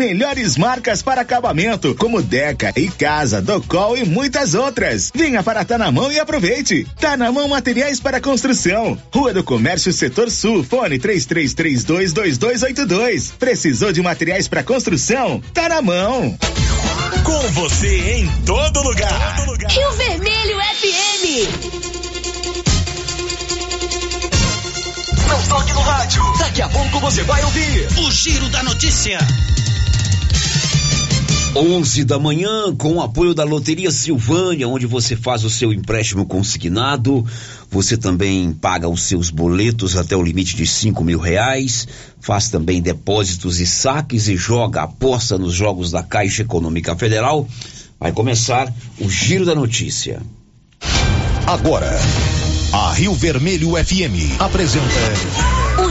Melhores marcas para acabamento, como Deca e Casa, Docol e muitas outras. Venha para Tá na Mão e aproveite. Tá na Mão Materiais para Construção. Rua do Comércio, Setor Sul. Fone 33322282. Precisou de materiais para construção? Tá na mão. Com você em todo lugar. Todo lugar. Rio Vermelho FM. Não toque no rádio. Daqui a pouco você vai ouvir o Giro da Notícia. 11 da manhã, com o apoio da Loteria Silvânia, onde você faz o seu empréstimo consignado. Você também paga os seus boletos até o limite de cinco mil reais. Faz também depósitos e saques e joga aposta nos jogos da Caixa Econômica Federal. Vai começar o Giro da Notícia. Agora, a Rio Vermelho FM apresenta.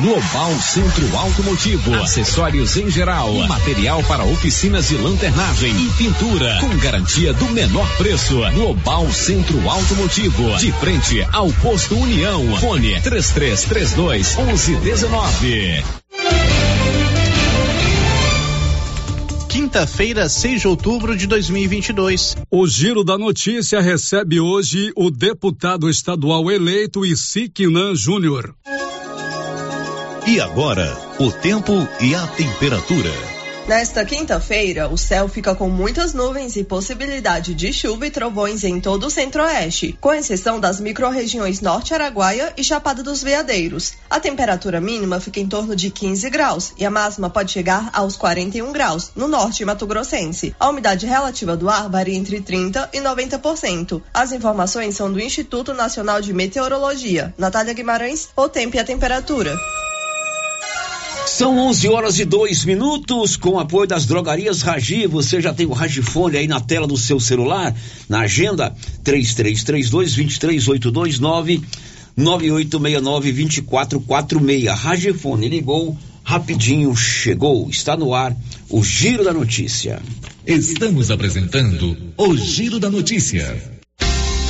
Global Centro Automotivo, acessórios em geral, material para oficinas de lanternagem e pintura, com garantia do menor preço. Global Centro Automotivo, de frente ao posto União. Fone 3332 1119. Quinta-feira, 6 de outubro de 2022. O Giro da Notícia recebe hoje o deputado estadual eleito Isiquinan Júnior. E agora, o tempo e a temperatura. Nesta quinta-feira, o céu fica com muitas nuvens e possibilidade de chuva e trovões em todo o centro-oeste, com exceção das microrregiões Norte Araguaia e Chapada dos Veadeiros. A temperatura mínima fica em torno de 15 graus e a máxima pode chegar aos 41 graus no norte Mato Grossense. A umidade relativa do ar varia entre 30 e 90%. As informações são do Instituto Nacional de Meteorologia. Natália Guimarães, o tempo e a temperatura. São 11 horas e dois minutos, com apoio das drogarias Ragi. Você já tem o Ragifone aí na tela do seu celular, na agenda 3332-23829 9869-2446. Ragifone ligou, rapidinho chegou. Está no ar o Giro da Notícia. Estamos apresentando o Giro da Notícia.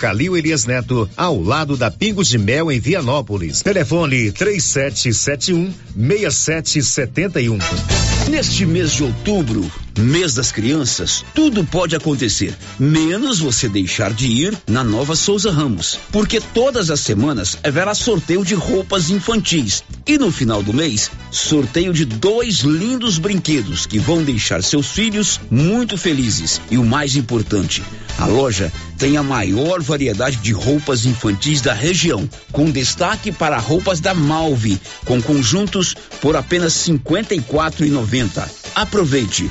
Calil Elias Neto, ao lado da Pingos de Mel em Vianópolis. Telefone 3771 6771. Neste mês de outubro, mês das crianças, tudo pode acontecer, menos você deixar de ir na Nova Souza Ramos, porque todas as semanas haverá sorteio de roupas infantis e no final do mês, sorteio de dois lindos brinquedos que vão deixar seus filhos muito felizes. E o mais importante, a loja tem a maior variedade de roupas infantis da região, com destaque para roupas da Malve, com conjuntos por apenas R$ 54,90. Aproveite!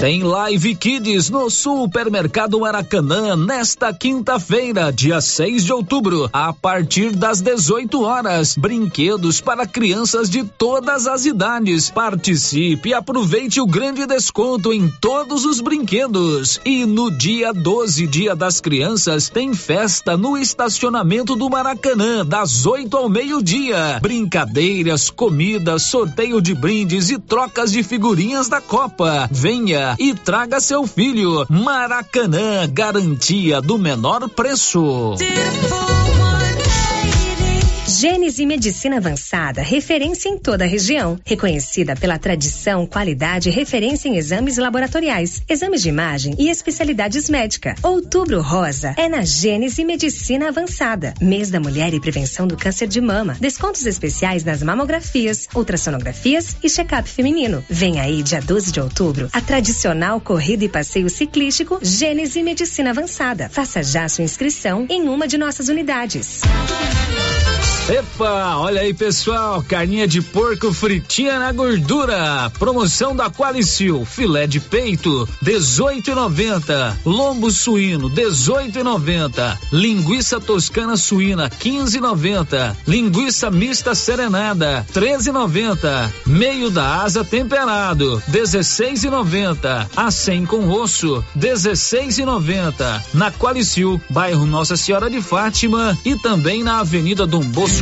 Tem Live Kids no Supermercado Maracanã nesta quinta-feira, dia 6 de outubro, a partir das 18 horas. Brinquedos para crianças de todas as idades. Participe e aproveite o grande desconto em todos os brinquedos. E no dia 12, dia das crianças, tem festa no estacionamento do Maracanã, das 8 ao meio-dia. Brincadeiras, comidas, sorteio de brindes e trocas de figurinhas da Copa. E traga seu filho. Maracanã, garantia do menor preço. Gênese Medicina Avançada, referência em toda a região. Reconhecida pela tradição, qualidade e referência em exames laboratoriais, exames de imagem e especialidades médicas. Outubro Rosa é na Gênese Medicina Avançada. Mês da Mulher e Prevenção do Câncer de Mama. Descontos especiais nas mamografias, ultrassonografias e check-up feminino. Vem aí, dia 12 de outubro, a tradicional corrida e passeio ciclístico Gênese Medicina Avançada. Faça já sua inscrição em uma de nossas unidades. Epa, olha aí pessoal, carninha de porco fritinha na gordura. Promoção da Qualicil, filé de peito, 18,90. Lombo suíno, 18,90. Linguiça toscana suína, 15,90. Linguiça mista serenada, 13,90. Meio da asa temperado, 16,90. A 100 com osso, 16,90. Na Qualicil, bairro Nossa Senhora de Fátima e também na Avenida Dom Bosco.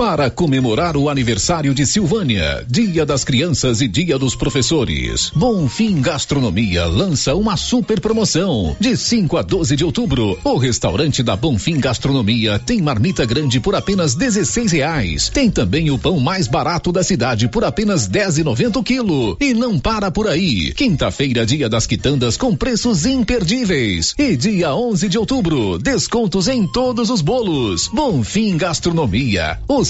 Para comemorar o aniversário de Silvânia, Dia das Crianças e Dia dos Professores, Bonfim Gastronomia lança uma super promoção. De 5 a 12 de outubro, o restaurante da Bonfim Gastronomia tem marmita grande por apenas 16 reais. Tem também o pão mais barato da cidade por apenas 10,90 o quilo. E não para por aí. Quinta-feira, dia das quitandas com preços imperdíveis. E dia 11 de outubro, descontos em todos os bolos. Bonfim Gastronomia, o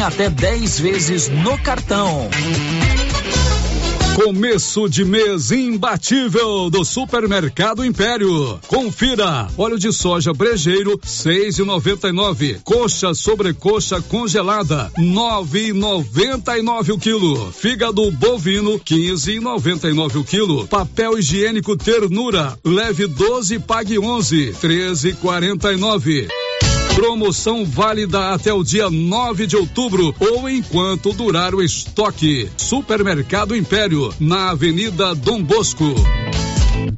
até 10 vezes no cartão. Começo de mês imbatível do Supermercado Império. Confira: óleo de soja brejeiro seis e noventa e nove, coxa sobrecoxa congelada nove e noventa e nove o quilo, fígado bovino quinze e noventa e nove o quilo, papel higiênico ternura leve 12 pague onze treze e quarenta e nove. Promoção válida até o dia 9 de outubro ou enquanto durar o estoque. Supermercado Império, na Avenida Dom Bosco.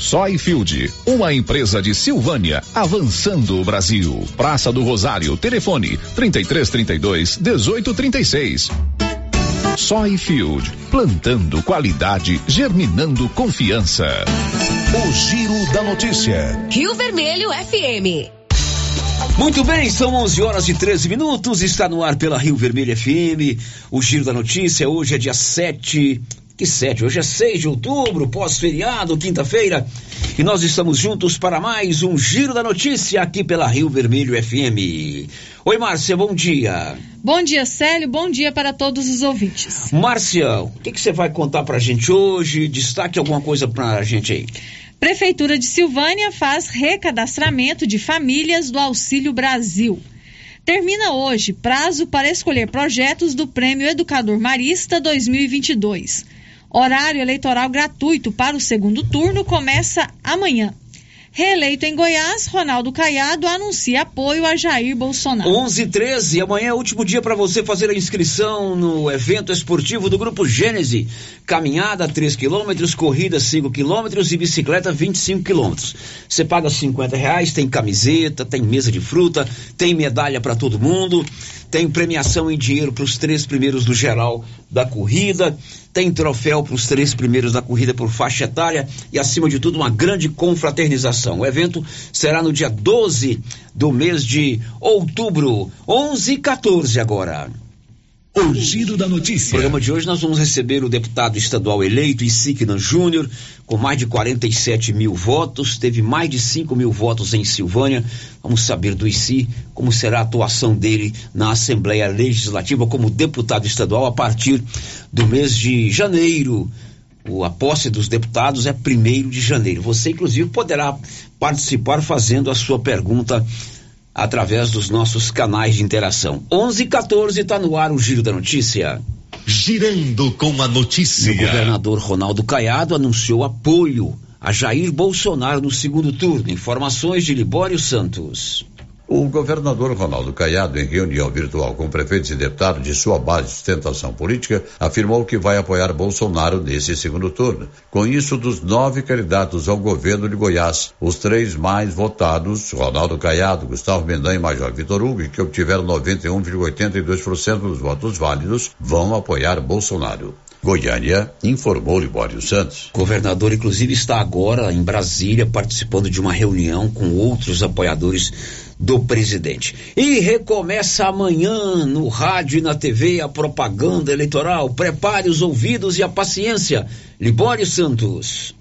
Soyfield, uma empresa de Silvânia, avançando o Brasil. Praça do Rosário, telefone 3332 1836. Soyfield, plantando qualidade, germinando confiança. O Giro da Notícia. Rio Vermelho FM. Muito bem, são 11 horas e 13 minutos. Está no ar pela Rio Vermelho FM. O Giro da Notícia. Hoje é dia 7 que 7, hoje é 6 de outubro, pós-feriado, quinta-feira, e nós estamos juntos para mais um Giro da Notícia aqui pela Rio Vermelho FM. Oi, Márcia, bom dia. Bom dia, Célio, bom dia para todos os ouvintes. Márcia, o que, que você vai contar pra gente hoje? Destaque alguma coisa pra gente aí. Prefeitura de Silvânia faz recadastramento de famílias do Auxílio Brasil. Termina hoje prazo para escolher projetos do Prêmio Educador Marista 2022. Horário eleitoral gratuito para o segundo turno começa amanhã. Reeleito em Goiás, Ronaldo Caiado anuncia apoio a Jair Bolsonaro. 11 13 amanhã é o último dia para você fazer a inscrição no evento esportivo do Grupo Gênese. Caminhada 3 quilômetros, corrida 5 quilômetros e bicicleta 25 quilômetros. Você paga 50 reais, tem camiseta, tem mesa de fruta, tem medalha para todo mundo, tem premiação em dinheiro para os três primeiros do geral da corrida tem troféu para os três primeiros da corrida por faixa etária e, acima de tudo, uma grande confraternização. O evento será no dia 12 do mês de outubro, 11 e 14 agora. O giro da notícia. No programa de hoje nós vamos receber o deputado estadual eleito Isignan Júnior, com mais de 47 mil votos, teve mais de 5 mil votos em Silvânia. Vamos saber do ICI como será a atuação dele na Assembleia Legislativa como deputado estadual a partir do mês de janeiro. O, a posse dos deputados é primeiro de janeiro. Você, inclusive, poderá participar fazendo a sua pergunta através dos nossos canais de interação. 11 e 14 está no ar o Giro da Notícia. Girando com a notícia. O governador Ronaldo Caiado anunciou apoio a Jair Bolsonaro no segundo turno. Informações de Libório Santos. O governador Ronaldo Caiado, em reunião virtual com prefeitos e deputados de sua base de sustentação política, afirmou que vai apoiar Bolsonaro nesse segundo turno. Com isso, dos nove candidatos ao governo de Goiás, os três mais votados, Ronaldo Caiado, Gustavo Mendan e Major Vitor Hugo, que obtiveram 91,82% dos votos válidos, vão apoiar Bolsonaro. Goiânia, informou Libório Santos. O governador, inclusive, está agora em Brasília participando de uma reunião com outros apoiadores do presidente. E recomeça amanhã no rádio e na TV a propaganda eleitoral. Prepare os ouvidos e a paciência. Libório Santos.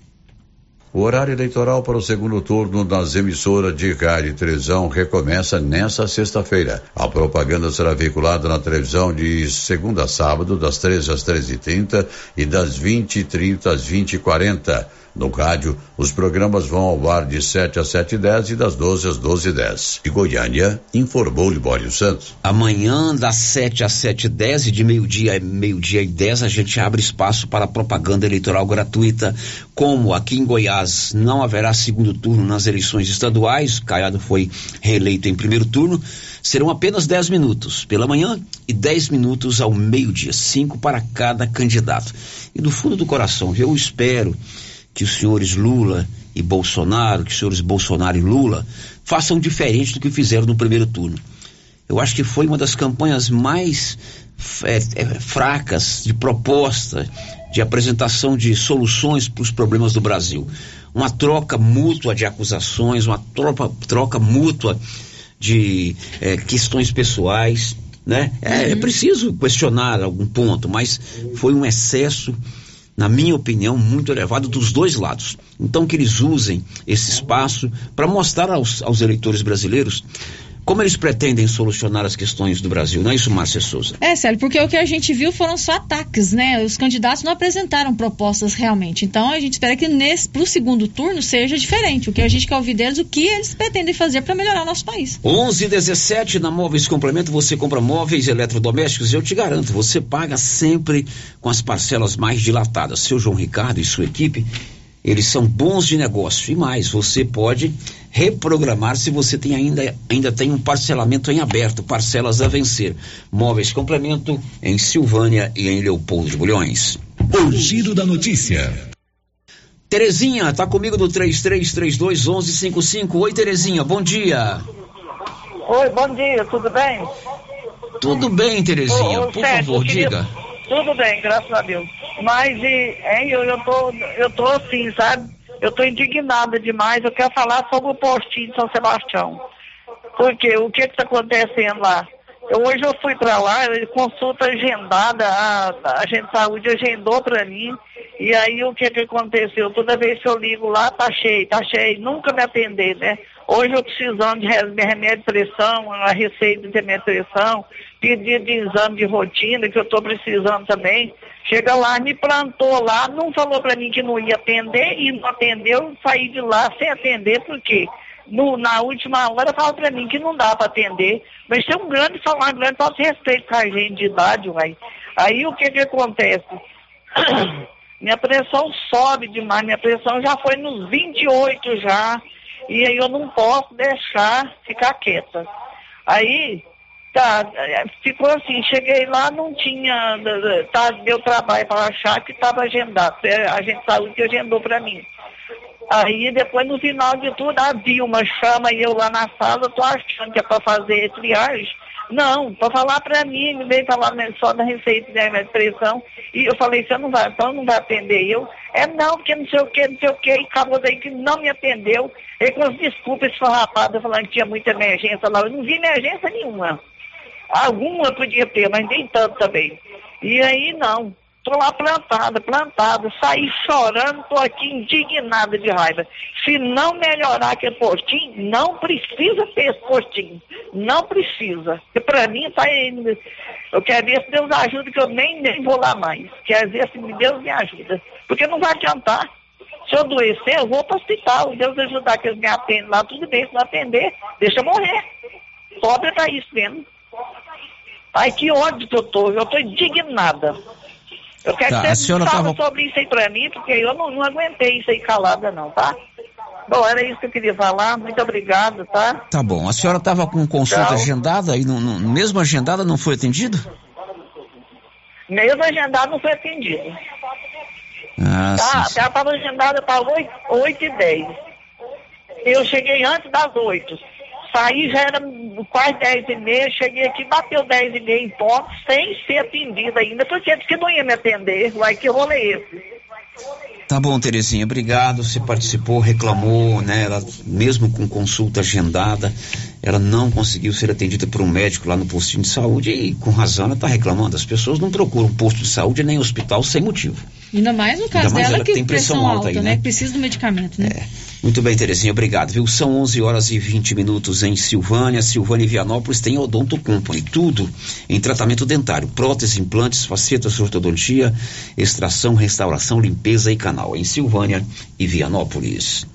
O horário eleitoral para o segundo turno das emissoras de rádio e televisão recomeça nesta sexta-feira. A propaganda será veiculada na televisão de segunda a sábado, das 13 às 13h30 e das 20h30 às 20h40. No rádio, os programas vão ao ar de 7 às 7 e 10 e das 12 às 12 e 10. De Goiânia, informou Libório Santos. Amanhã, das 7 às 7 e 10 e de meio-dia a meio-dia e 10, a gente abre espaço para propaganda eleitoral gratuita. Como aqui em Goiás não haverá segundo turno nas eleições estaduais, Caiado foi reeleito em primeiro turno, serão apenas 10 minutos pela manhã e 10 minutos ao meio-dia, cinco para cada candidato. E do fundo do coração, eu espero que os senhores Lula e Bolsonaro, que os senhores Bolsonaro e Lula façam diferente do que fizeram no primeiro turno. Eu acho que foi uma das campanhas mais é, é, fracas de proposta, de apresentação de soluções para os problemas do Brasil. Uma troca mútua de acusações, uma troca, troca mútua de é, questões pessoais. Né? É, é preciso questionar algum ponto, mas foi um excesso na minha opinião, muito elevado dos dois lados. Então, que eles usem esse espaço para mostrar aos, aos eleitores brasileiros como eles pretendem solucionar as questões do Brasil, não é isso, Márcia Souza? É, Célio, porque o que a gente viu foram só ataques, né? Os candidatos não apresentaram propostas realmente. Então a gente espera que nesse pro segundo turno seja diferente. O que a gente quer ouvir deles, o que eles pretendem fazer para melhorar o nosso país. 11 17 na Móveis Complemento, você compra móveis eletrodomésticos, eu te garanto, você paga sempre com as parcelas mais dilatadas. Seu João Ricardo e sua equipe eles são bons de negócio. E mais, você pode reprogramar se você tem ainda, ainda tem um parcelamento em aberto, parcelas a vencer. Móveis Complemento em Silvânia e em Leopoldo de Bulhões. O giro da notícia. Terezinha, tá comigo no 3332 1155. Oi, Terezinha, bom dia. Oi, bom dia, tudo bem? Tudo bem, Terezinha, ô, ô, por favor, queria... diga. Tudo bem, graças a Deus. Mas, hein, eu, eu, tô, eu tô assim, sabe? Eu tô indignada demais. Eu quero falar sobre o postinho de São Sebastião. Porque o que está acontecendo lá? Eu, hoje eu fui para lá, consulta agendada, a, a agente de saúde agendou para mim. E aí o que que aconteceu? Toda vez que eu ligo lá, tá cheio, tá cheio, nunca me atender, né? Hoje eu precisando de remédio de pressão, a receita de remédio de pressão, pedido de exame de rotina, que eu estou precisando também. Chega lá, me plantou lá, não falou para mim que não ia atender e não atendeu, saí de lá sem atender, por quê? No, na última hora fala para mim que não dá para atender, mas tem um grande um grande falta de respeito com a gente de idade, uai. Aí o que que acontece? minha pressão sobe demais, minha pressão já foi nos 28 já, e aí eu não posso deixar ficar quieta. Aí Tá, ficou assim, cheguei lá, não tinha, tá, deu trabalho para achar que estava agendado, a gente saúde que agendou para mim. Aí depois no final de tudo, a Vilma chama eu lá na sala, tô achando que é para fazer triagem. Não, para falar para mim, me veio falar só da receita de pressão. E eu falei, você não vai, então não vai atender eu. É não, porque não sei o que, não sei o que, e acabou daí que não me atendeu. E com as desculpas esfarrapadas, falando que tinha muita emergência lá. Eu não vi emergência nenhuma. Alguma podia ter, mas nem tanto também. E aí não. Estou lá plantada, plantada, saí chorando, estou aqui indignada de raiva. Se não melhorar aquele postinho, não precisa ter esse postinho. Não precisa. Para mim indo. Eu quero ver se Deus ajuda, que eu nem, nem vou lá mais. Quero ver se Deus me ajuda. Porque não vai adiantar. Se eu adoecer, eu vou para o hospital. Deus ajudar que eles me atendem lá, tudo bem. Se não atender, deixa eu morrer. Pobre tá isso mesmo. Ai, que ódio que eu tô. Eu tô indignada. Eu quero Tá, que você fale tava- sobre isso aí pra mim, porque eu não, não aguentei isso aí calada, não, tá? Bom, era isso que eu queria falar. Muito obrigado, tá? Tá bom. A senhora estava com consulta Tchau. agendada e não, não- mesmo agendada não foi atendido? Mesmo agendado não foi atendido. Ah, Tá, sim, sim. ela estava agendada para 8, 8 e 10. Eu cheguei antes das 8. Saí já era quase 10 e meia, cheguei aqui, bateu 10 e meia em ponto, sem ser atendida ainda, porque disse que não ia me atender. Uai, que rolê é esse? Tá bom, Terezinha, obrigado. Você participou, reclamou, né? Ela, mesmo com consulta agendada, ela não conseguiu ser atendida por um médico lá no postinho de saúde e com razão ela está reclamando. As pessoas não procuram posto de saúde nem hospital sem motivo. Ainda mais no caso Ainda mais dela ela que tem pressão pressão alta alta, aí, né? né? Que precisa do medicamento, né? Muito bem, Terezinha, obrigado, viu? São 11 horas e 20 minutos em Silvânia. Silvânia e Vianópolis tem Odonto Company, tudo em tratamento dentário, prótese, implantes, facetas, ortodontia, extração, restauração, limpeza e canal em Silvânia e Vianópolis.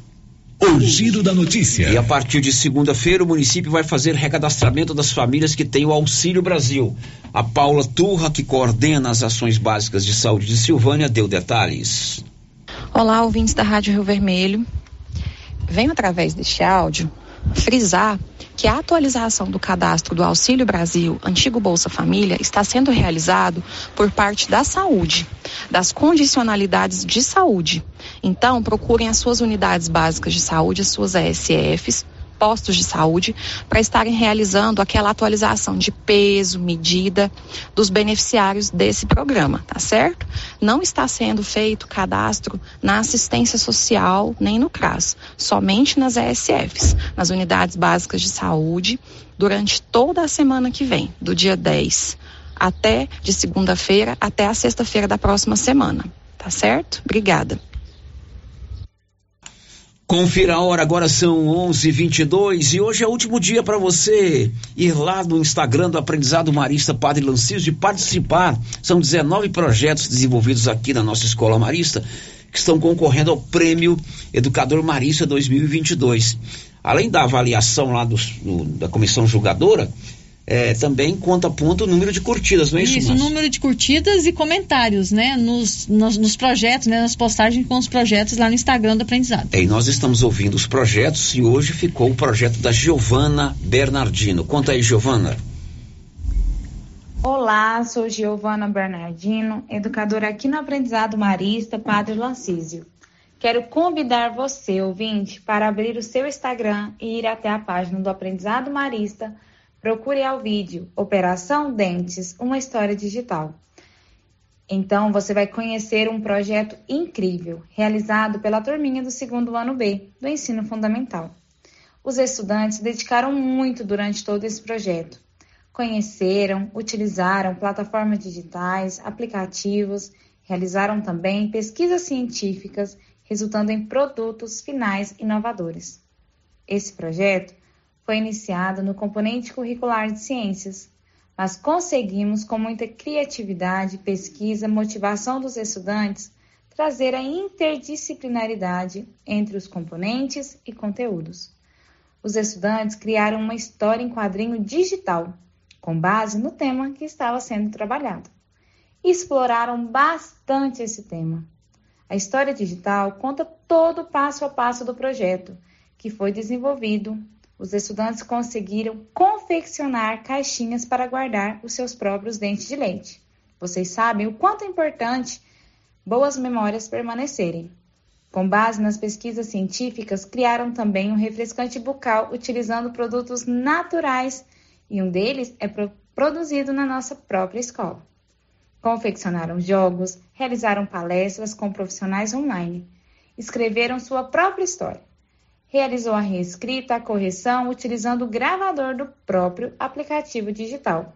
O giro da notícia. E a partir de segunda-feira, o município vai fazer recadastramento das famílias que têm o Auxílio Brasil. A Paula Turra, que coordena as ações básicas de saúde de Silvânia, deu detalhes. Olá, ouvintes da Rádio Rio Vermelho. Venho através deste áudio frisar que a atualização do cadastro do Auxílio Brasil, antigo Bolsa Família, está sendo realizado por parte da saúde, das condicionalidades de saúde. Então, procurem as suas unidades básicas de saúde, as suas ESFs, postos de saúde, para estarem realizando aquela atualização de peso, medida dos beneficiários desse programa, tá certo? Não está sendo feito cadastro na assistência social nem no CRAS, somente nas ESFs, nas unidades básicas de saúde, durante toda a semana que vem, do dia 10 até de segunda-feira até a sexta-feira da próxima semana, tá certo? Obrigada. Confira a hora, agora são 11:22 e hoje é o último dia para você ir lá no Instagram do Aprendizado Marista Padre Lancísio e participar. São 19 projetos desenvolvidos aqui na nossa Escola Marista que estão concorrendo ao Prêmio Educador Marista 2022. Além da avaliação lá dos- do- da comissão julgadora, eh, também conta ponto o número de curtidas, não é isso, Isso, o número de curtidas e comentários, né? Nos, nos, nos projetos, né? Nas postagens com os projetos lá no Instagram do aprendizado. É, e nós estamos ouvindo os projetos e hoje ficou o projeto da Giovana Bernardino. Conta aí, Giovana. Olá, sou Giovana Bernardino, educadora aqui no Aprendizado Marista Padre Lancísio. Quero convidar você, ouvinte, para abrir o seu Instagram e ir até a página do Aprendizado Marista. Procure ao vídeo Operação Dentes, uma história digital. Então você vai conhecer um projeto incrível, realizado pela turminha do segundo ano B, do ensino fundamental. Os estudantes dedicaram muito durante todo esse projeto conheceram, utilizaram plataformas digitais, aplicativos, realizaram também pesquisas científicas, resultando em produtos finais inovadores. Esse projeto foi iniciado no componente curricular de ciências, mas conseguimos, com muita criatividade, pesquisa, motivação dos estudantes, trazer a interdisciplinaridade entre os componentes e conteúdos. Os estudantes criaram uma história em quadrinho digital com base no tema que estava sendo trabalhado. E exploraram bastante esse tema. A história digital conta todo o passo a passo do projeto que foi desenvolvido. Os estudantes conseguiram confeccionar caixinhas para guardar os seus próprios dentes de leite. Vocês sabem o quanto é importante boas memórias permanecerem. Com base nas pesquisas científicas, criaram também um refrescante bucal utilizando produtos naturais e um deles é pro produzido na nossa própria escola. Confeccionaram jogos, realizaram palestras com profissionais online, escreveram sua própria história, realizou a reescrita, a correção utilizando o gravador do próprio aplicativo digital.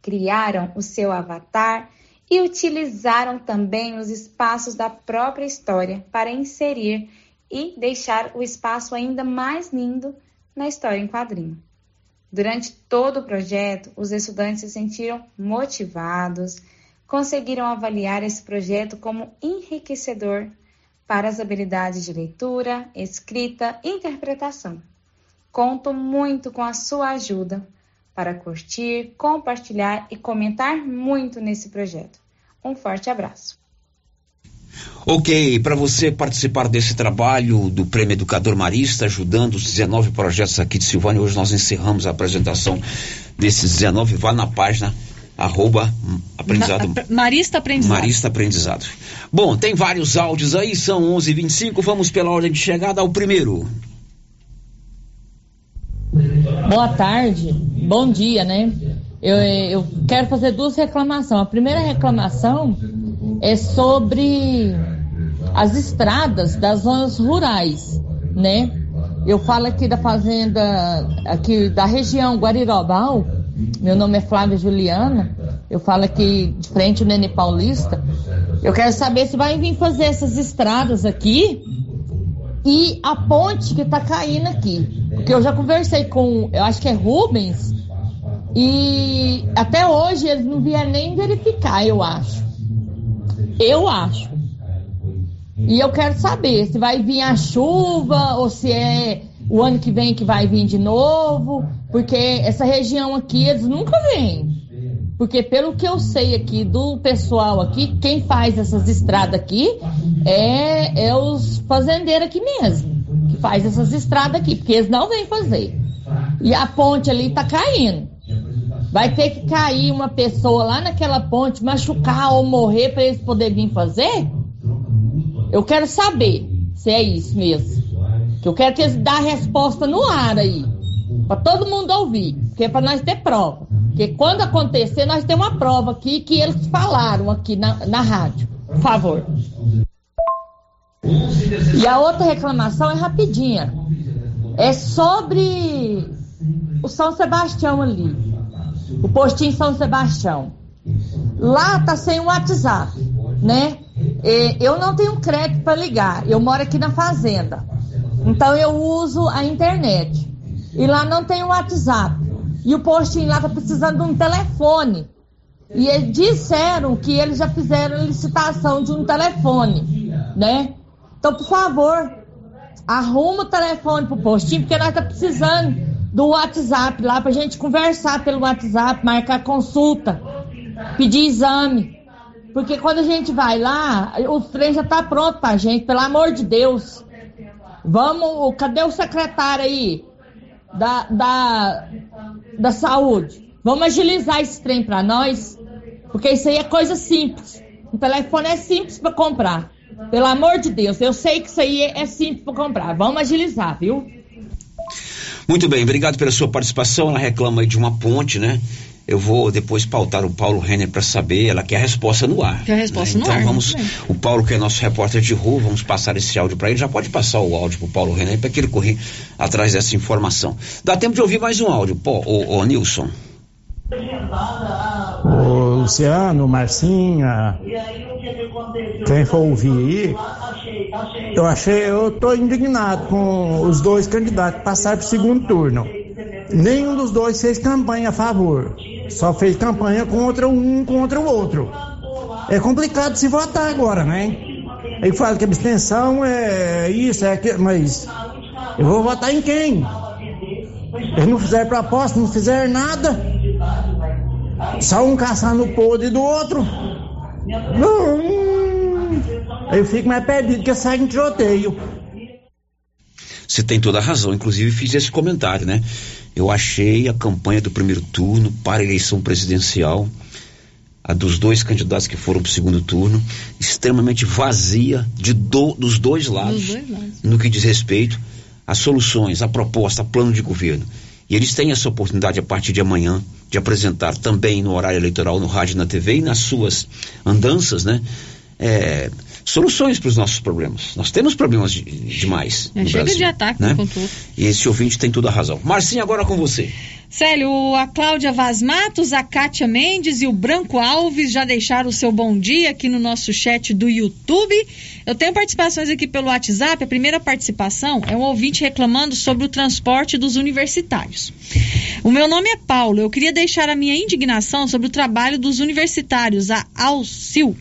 Criaram o seu avatar e utilizaram também os espaços da própria história para inserir e deixar o espaço ainda mais lindo na história em quadrinho. Durante todo o projeto, os estudantes se sentiram motivados, conseguiram avaliar esse projeto como enriquecedor para as habilidades de leitura, escrita e interpretação. Conto muito com a sua ajuda para curtir, compartilhar e comentar muito nesse projeto. Um forte abraço. Ok, para você participar desse trabalho do Prêmio Educador Marista, ajudando os 19 projetos aqui de Silvânia, hoje nós encerramos a apresentação desses 19, vá na página arroba aprendizado. Ma Marista Aprendizado. Marista Aprendizado. Bom, tem vários áudios aí, são 11 h 25 vamos pela ordem de chegada ao primeiro. Boa tarde, bom dia, né? Eu, eu quero fazer duas reclamações. A primeira reclamação é sobre as estradas das zonas rurais, né? Eu falo aqui da fazenda, aqui da região Guarirobal, meu nome é Flávia Juliana, eu falo aqui de frente ao Nene Paulista. Eu quero saber se vai vir fazer essas estradas aqui e a ponte que está caindo aqui. Porque eu já conversei com, eu acho que é Rubens, e até hoje eles não vieram nem verificar, eu acho. Eu acho. E eu quero saber se vai vir a chuva ou se é o ano que vem que vai vir de novo, porque essa região aqui eles nunca vêm. Porque pelo que eu sei aqui do pessoal aqui, quem faz essas estradas aqui é, é os fazendeiros aqui mesmo, que faz essas estradas aqui, porque eles não vêm fazer. E a ponte ali tá caindo. Vai ter que cair uma pessoa lá naquela ponte, machucar ou morrer para eles poderem vir fazer? Eu quero saber se é isso mesmo. Que eu quero que eles dêem a resposta no ar aí. Para todo mundo ouvir. Porque é para nós ter prova. Porque quando acontecer, nós temos uma prova aqui que eles falaram aqui na, na rádio. Por favor. E a outra reclamação é rapidinha. É sobre o São Sebastião ali. O postinho São Sebastião. Lá tá sem o WhatsApp, né? Eu não tenho crédito para ligar. Eu moro aqui na fazenda. Então eu uso a internet. E lá não tem o WhatsApp. E o postinho lá tá precisando de um telefone. E eles disseram que eles já fizeram licitação de um telefone, né? Então, por favor, arruma o telefone pro postinho, porque nós tá precisando do WhatsApp lá pra gente conversar pelo WhatsApp, marcar consulta, pedir exame. Porque quando a gente vai lá, o trem já tá pronto pra gente, pelo amor de Deus. Vamos, cadê o secretário aí da, da, da saúde? Vamos agilizar esse trem para nós, porque isso aí é coisa simples. O telefone é simples para comprar. Pelo amor de Deus, eu sei que isso aí é simples para comprar. Vamos agilizar, viu? Muito bem, obrigado pela sua participação. Ela reclama aí de uma ponte, né? Eu vou depois pautar o Paulo Renner para saber, ela quer a resposta no ar. Quer a resposta né? no então ar. vamos, o Paulo que é nosso repórter de rua, vamos passar esse áudio para ele. Já pode passar o áudio pro Paulo Renner para que ele correr atrás dessa informação. Dá tempo de ouvir mais um áudio, pô, ô, ô Nilson. O Luciano, Marcinha, quem for ouvir aí, eu achei, eu tô indignado com os dois candidatos que passaram pro segundo turno. Nenhum dos dois fez campanha a favor, só fez campanha contra um contra o outro. É complicado se votar agora, né? Aí fala que abstenção é isso, é aquilo, mas eu vou votar em quem? Eles não fizeram proposta, não fizeram nada. Só um caçando o podre do outro. Hum, eu fico mais perdido que sai em tiroteio. Você tem toda a razão, inclusive fiz esse comentário, né? Eu achei a campanha do primeiro turno para a eleição presidencial, a dos dois candidatos que foram para o segundo turno, extremamente vazia de do, dos dois lados, Dos dois lados. no que diz respeito às soluções, à proposta, a plano de governo. E eles têm essa oportunidade a partir de amanhã de apresentar também no horário eleitoral, no rádio e na TV e nas suas andanças, né? é, soluções para os nossos problemas. Nós temos problemas de- demais. É, no chega Brasil, de ataque né? com tudo. E esse ouvinte tem toda a razão. Marcinho, agora com você. Célio, a Cláudia Vaz Matos, a Kátia Mendes e o Branco Alves já deixaram o seu bom dia aqui no nosso chat do YouTube. Eu tenho participações aqui pelo WhatsApp. A primeira participação é um ouvinte reclamando sobre o transporte dos universitários. O meu nome é Paulo. Eu queria deixar a minha indignação sobre o trabalho dos universitários, a Alcil.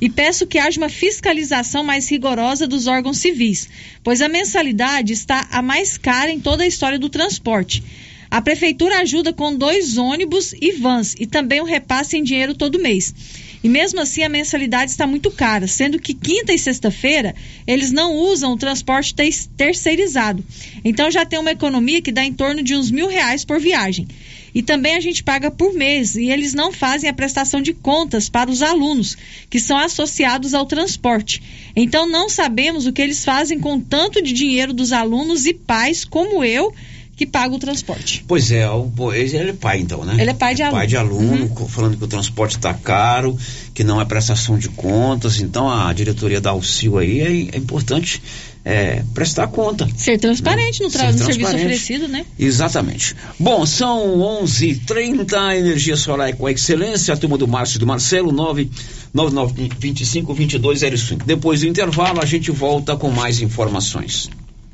E peço que haja uma fiscalização mais rigorosa dos órgãos civis, pois a mensalidade está a mais cara em toda a história do transporte. A prefeitura ajuda com dois ônibus e vans e também o repasse em dinheiro todo mês. E mesmo assim a mensalidade está muito cara, sendo que quinta e sexta-feira eles não usam o transporte terceirizado. Então já tem uma economia que dá em torno de uns mil reais por viagem. E também a gente paga por mês e eles não fazem a prestação de contas para os alunos que são associados ao transporte. Então não sabemos o que eles fazem com tanto de dinheiro dos alunos e pais como eu que paga o transporte. Pois é, ele é pai então, né? Ele é pai de aluno. Pai de aluno, uhum. falando que o transporte está caro, que não é prestação de contas, então a diretoria da Auxílio aí é, é importante é, prestar conta. Ser transparente né? no, tra- no serviço oferecido, né? Exatamente. Bom, são 11:30 energia solar com excelência, a turma do Márcio e do Marcelo, 99925 2205. Depois do intervalo, a gente volta com mais informações.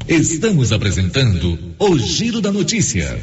Estamos apresentando o Giro da Notícia.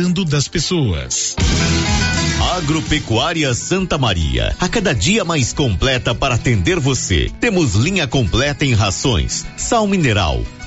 cuidando das pessoas. Agropecuária Santa Maria, a cada dia mais completa para atender você. Temos linha completa em rações, sal mineral,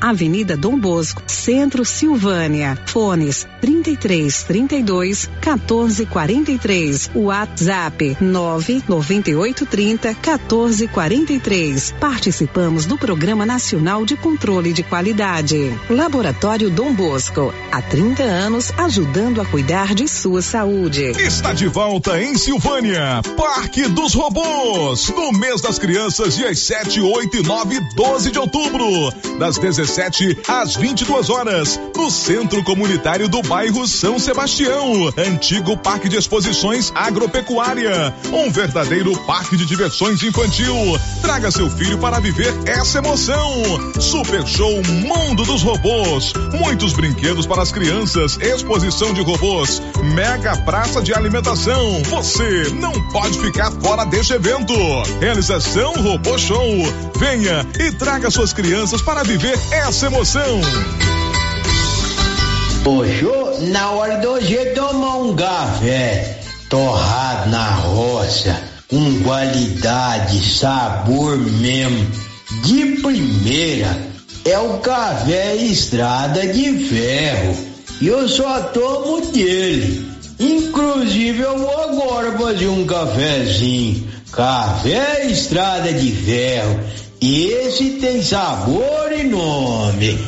Avenida Dom Bosco, Centro Silvânia. Fones 33 32 14 43. WhatsApp 998 30 14 43. Participamos do Programa Nacional de Controle de Qualidade. Laboratório Dom Bosco, há 30 anos ajudando a cuidar de sua saúde. Está de volta em Silvânia, Parque dos Robôs, no mês das crianças, dias 7, 8 e 9 e 12 de outubro, das 17 às 22 horas, no Centro Comunitário do bairro São Sebastião, antigo Parque de Exposições Agropecuária, um verdadeiro parque de diversões infantil. Traga seu filho para viver essa emoção. Super Show Mundo dos Robôs, muitos brinquedos para as crianças, exposição de robôs, mega praça de alimentação. Você não pode ficar fora deste evento. Realização Robô Show. Venha e traga suas crianças para viver essa emoção. Poxa, na hora de hoje tomar um café torrado na roça, com qualidade, sabor mesmo, de primeira, é o café Estrada de Ferro. E eu só tomo dele. Inclusive eu vou agora fazer um cafezinho. Café Estrada de Ferro. Esse tem sabor e nome.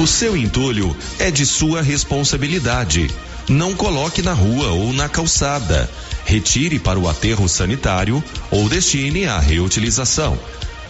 O seu entulho é de sua responsabilidade. Não coloque na rua ou na calçada. Retire para o aterro sanitário ou destine à reutilização.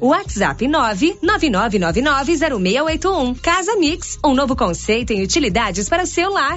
WhatsApp 999990681. Casa Mix, um novo conceito em utilidades para o seu lar.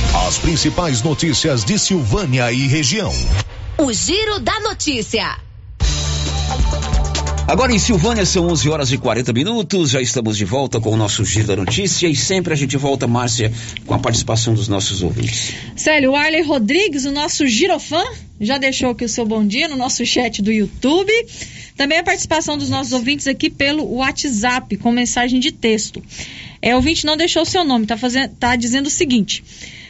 As principais notícias de Silvânia e região. O Giro da Notícia. Agora em Silvânia são 11 horas e 40 minutos. Já estamos de volta com o nosso Giro da Notícia e sempre a gente volta, Márcia, com a participação dos nossos ouvintes. Célio, o Arley Rodrigues, o nosso girofã, já deixou aqui o seu bom dia no nosso chat do YouTube. Também a participação dos nossos ouvintes aqui pelo WhatsApp, com mensagem de texto. É, o ouvinte não deixou o seu nome, tá, fazendo, tá dizendo o seguinte.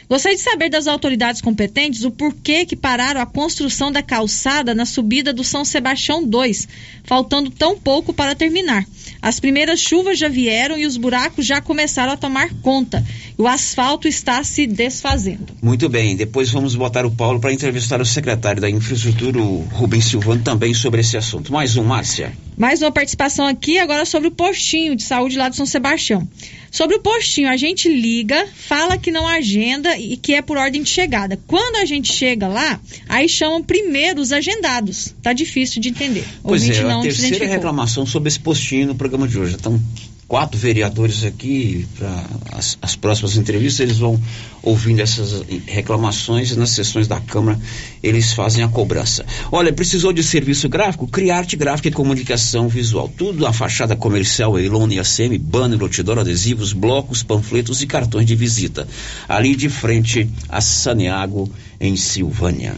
Gostaria de saber das autoridades competentes o porquê que pararam a construção da calçada na subida do São Sebastião 2, faltando tão pouco para terminar. As primeiras chuvas já vieram e os buracos já começaram a tomar conta. O asfalto está se desfazendo. Muito bem, depois vamos botar o Paulo para entrevistar o secretário da Infraestrutura, o Rubens Silvano, também sobre esse assunto. Mais um, Márcia. Mais uma participação aqui agora sobre o postinho de saúde lá de São Sebastião. Sobre o postinho, a gente liga, fala que não agenda e que é por ordem de chegada. Quando a gente chega lá, aí chamam primeiro os agendados. Tá difícil de entender. Pois é, a terceira reclamação sobre esse postinho no programa de hoje. Estão quatro vereadores aqui para as, as próximas entrevistas, eles vão ouvindo essas reclamações e nas sessões da Câmara eles fazem a cobrança. Olha, precisou de serviço gráfico? Criarte Gráfica e Comunicação Visual. Tudo a fachada comercial, Elone ACM, banner, outdoor, adesivos, blocos, panfletos e cartões de visita. Ali de frente a Saneago, em Silvânia.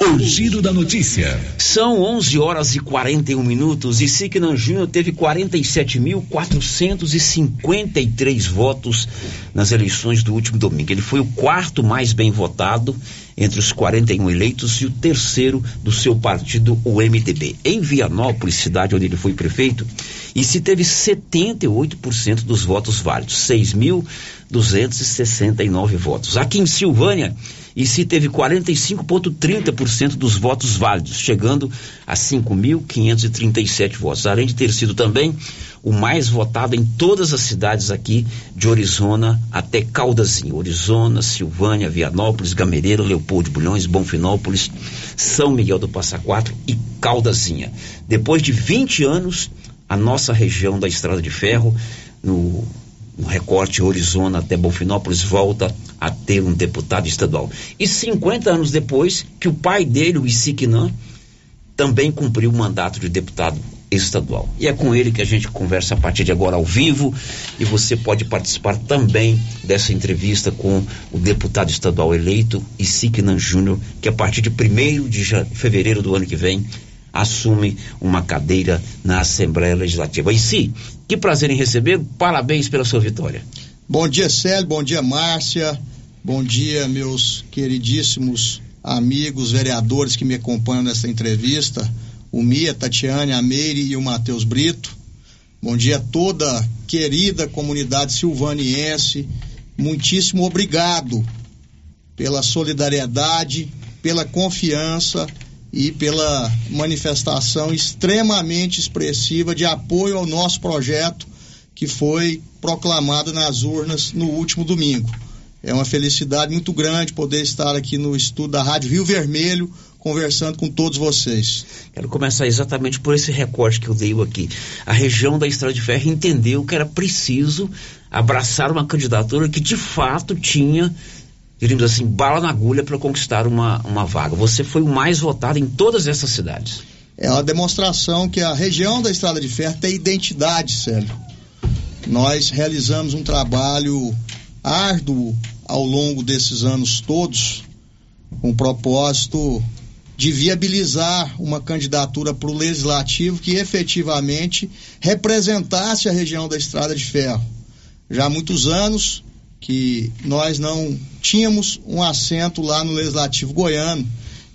O Giro da Notícia. São 11 horas e 41 minutos e Siquenan Júnior teve 47.453 votos nas eleições do último domingo. Ele foi o quarto mais bem votado entre os 41 eleitos e o terceiro do seu partido, o MDB. Em Vianópolis, cidade onde ele foi prefeito, e se teve 78% dos votos válidos, 6.269 votos. Aqui em Silvânia, e se teve 45,30% dos votos válidos, chegando a 5.537 votos. Além de ter sido também o mais votado em todas as cidades aqui de Orizona até Caldazinho. Orizona, Silvânia, Vianópolis, Gamereiro, Leopoldo de Bulhões, Bonfinópolis, São Miguel do Passa Quatro e Caldazinha. Depois de 20 anos, a nossa região da Estrada de Ferro, no no recorte Orizona até Bonfinópolis volta a ter um deputado estadual. E 50 anos depois que o pai dele, o Isiquinan, também cumpriu o mandato de deputado estadual. E é com ele que a gente conversa a partir de agora ao vivo e você pode participar também dessa entrevista com o deputado estadual eleito Isiquinan Júnior, que a partir de 1 de fevereiro do ano que vem assume uma cadeira na Assembleia Legislativa. E si, que prazer em receber, parabéns pela sua vitória. Bom dia, Célio. Bom dia, Márcia. Bom dia, meus queridíssimos amigos vereadores que me acompanham nessa entrevista. O Mia, Tatiane, a Meire e o Matheus Brito. Bom dia a toda querida comunidade silvaniense. Muitíssimo obrigado pela solidariedade, pela confiança e pela manifestação extremamente expressiva de apoio ao nosso projeto que foi proclamado nas urnas no último domingo. É uma felicidade muito grande poder estar aqui no estúdio da Rádio Rio Vermelho conversando com todos vocês. Quero começar exatamente por esse recorte que eu dei aqui. A região da Estrada de Ferro entendeu que era preciso abraçar uma candidatura que de fato tinha diríamos assim, bala na agulha para conquistar uma, uma vaga. Você foi o mais votado em todas essas cidades. É uma demonstração que a região da Estrada de Ferro tem identidade, Célio. Nós realizamos um trabalho árduo ao longo desses anos todos, com o propósito de viabilizar uma candidatura para o legislativo que efetivamente representasse a região da Estrada de Ferro. Já há muitos anos que nós não tínhamos um assento lá no legislativo goiano.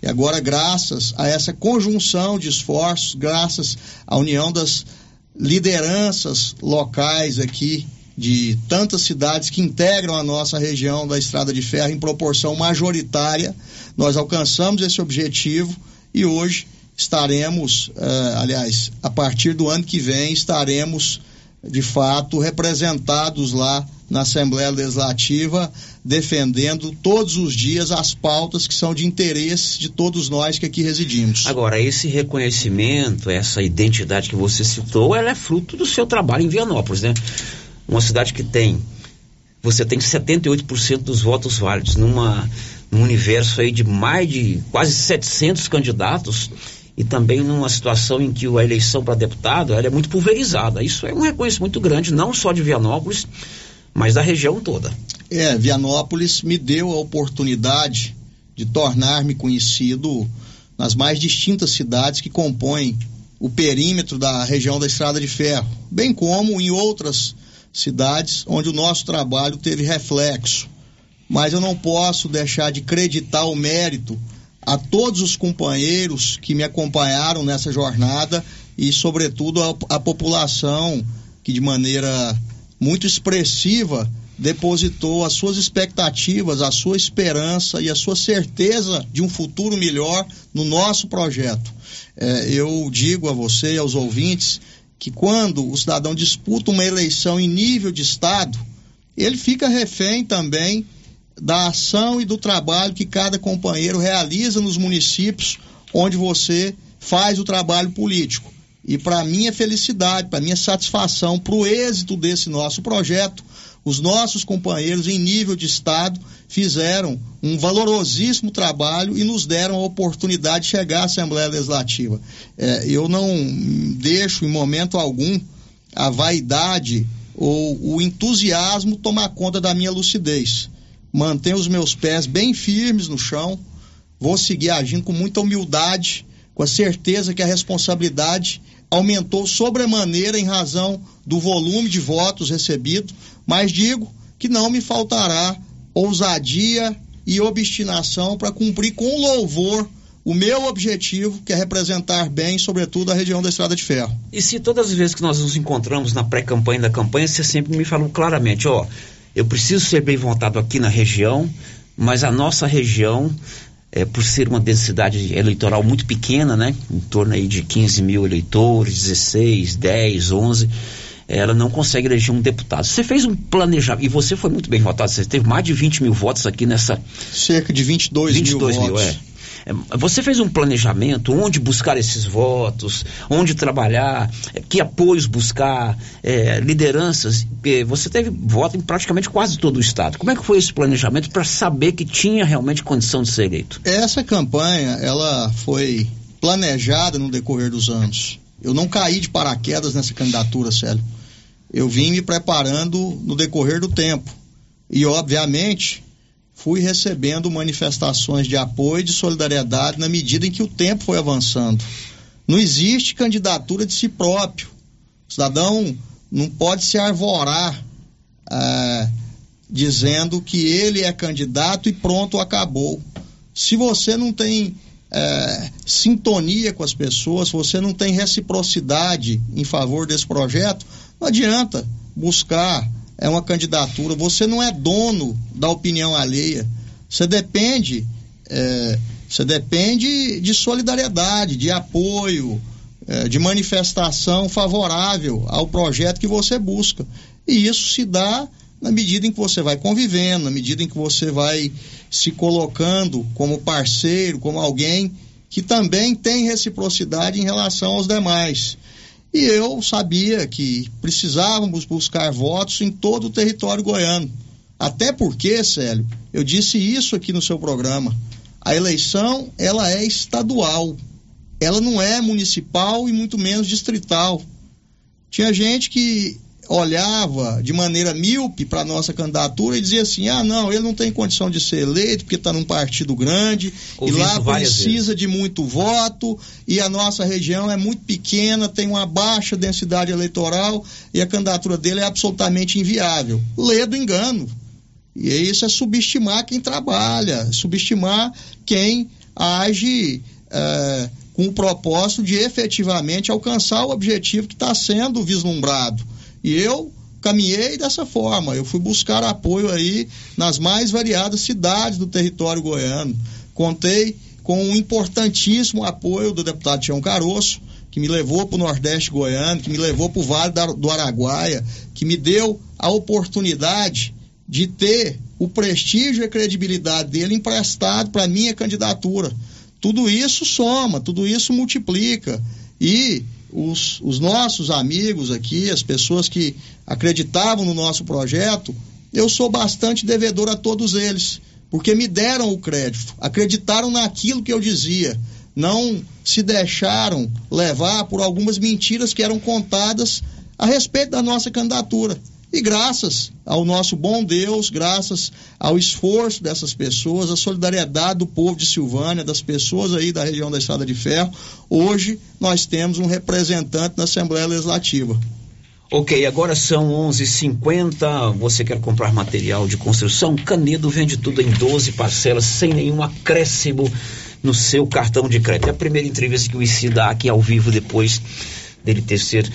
E agora, graças a essa conjunção de esforços, graças à união das lideranças locais aqui de tantas cidades que integram a nossa região da Estrada de Ferro em proporção majoritária, nós alcançamos esse objetivo e hoje estaremos, eh, aliás, a partir do ano que vem, estaremos de fato representados lá na Assembleia Legislativa, defendendo todos os dias as pautas que são de interesse de todos nós que aqui residimos. Agora, esse reconhecimento, essa identidade que você citou, ela é fruto do seu trabalho em Vianópolis, né? Uma cidade que tem, você tem 78% dos votos válidos numa num universo aí de mais de quase 700 candidatos e também numa situação em que a eleição para deputado é muito pulverizada. Isso é um reconhecimento muito grande, não só de Vianópolis, mas da região toda. É, Vianópolis me deu a oportunidade de tornar-me conhecido nas mais distintas cidades que compõem o perímetro da região da Estrada de Ferro, bem como em outras cidades onde o nosso trabalho teve reflexo. Mas eu não posso deixar de creditar o mérito a todos os companheiros que me acompanharam nessa jornada e, sobretudo, a, a população que, de maneira muito expressiva, depositou as suas expectativas, a sua esperança e a sua certeza de um futuro melhor no nosso projeto. É, eu digo a você e aos ouvintes que quando o cidadão disputa uma eleição em nível de Estado, ele fica refém também da ação e do trabalho que cada companheiro realiza nos municípios onde você faz o trabalho político. E para minha felicidade, para minha satisfação, para o êxito desse nosso projeto, os nossos companheiros em nível de Estado fizeram um valorosíssimo trabalho e nos deram a oportunidade de chegar à Assembleia Legislativa. É, eu não deixo em momento algum a vaidade ou o entusiasmo tomar conta da minha lucidez mantenho os meus pés bem firmes no chão, vou seguir agindo com muita humildade, com a certeza que a responsabilidade aumentou sobremaneira em razão do volume de votos recebido, mas digo que não me faltará ousadia e obstinação para cumprir com louvor o meu objetivo, que é representar bem, sobretudo, a região da Estrada de Ferro. E se todas as vezes que nós nos encontramos na pré-campanha da campanha, você sempre me falou claramente, ó, eu preciso ser bem votado aqui na região, mas a nossa região, é, por ser uma densidade eleitoral muito pequena, né, em torno aí de 15 mil eleitores, 16, 10, 11, ela não consegue eleger um deputado. Você fez um planejamento, e você foi muito bem votado, você teve mais de 20 mil votos aqui nessa. Cerca de 22, 22 mil, mil votos. É. É, você fez um planejamento onde buscar esses votos, onde trabalhar, é, que apoios buscar, é, lideranças. Você teve voto em praticamente quase todo o estado. Como é que foi esse planejamento para saber que tinha realmente condição de ser eleito? Essa campanha, ela foi planejada no decorrer dos anos. Eu não caí de paraquedas nessa candidatura, Célio. Eu vim me preparando no decorrer do tempo. E, obviamente, fui recebendo manifestações de apoio e de solidariedade na medida em que o tempo foi avançando. Não existe candidatura de si próprio. O cidadão não pode se arvorar é, dizendo que ele é candidato e pronto, acabou. Se você não tem é, sintonia com as pessoas, se você não tem reciprocidade em favor desse projeto, não adianta buscar é uma candidatura, você não é dono da opinião alheia. Você depende, é, você depende de solidariedade, de apoio, é, de manifestação favorável ao projeto que você busca. E isso se dá na medida em que você vai convivendo, na medida em que você vai se colocando como parceiro, como alguém que também tem reciprocidade em relação aos demais. E eu sabia que precisávamos buscar votos em todo o território goiano. Até porque, Célio, eu disse isso aqui no seu programa. A eleição, ela é estadual. Ela não é municipal e muito menos distrital. Tinha gente que olhava de maneira míope para nossa candidatura e dizia assim: ah, não, ele não tem condição de ser eleito porque está num partido grande Ouvi e lá precisa de muito voto e a nossa região é muito pequena, tem uma baixa densidade eleitoral e a candidatura dele é absolutamente inviável. Lê do engano. E isso é subestimar quem trabalha, subestimar quem age. eh, com o propósito de efetivamente alcançar o objetivo que está sendo vislumbrado. E eu caminhei dessa forma. Eu fui buscar apoio aí nas mais variadas cidades do território goiano. Contei com um importantíssimo apoio do deputado Tião Caroço, que me levou para o Nordeste goiano, que me levou para o Vale do Araguaia, que me deu a oportunidade de ter o prestígio e a credibilidade dele emprestado para minha candidatura. Tudo isso soma, tudo isso multiplica. E os, os nossos amigos aqui, as pessoas que acreditavam no nosso projeto, eu sou bastante devedor a todos eles, porque me deram o crédito, acreditaram naquilo que eu dizia, não se deixaram levar por algumas mentiras que eram contadas a respeito da nossa candidatura. E graças ao nosso bom Deus, graças ao esforço dessas pessoas, a solidariedade do povo de Silvânia, das pessoas aí da região da Estrada de Ferro, hoje nós temos um representante na Assembleia Legislativa. Ok, agora são 11:50. Você quer comprar material de construção? Canedo vende tudo em 12 parcelas sem nenhum acréscimo no seu cartão de crédito. É a primeira entrevista que o ICI dá aqui ao vivo depois dele ter, ser,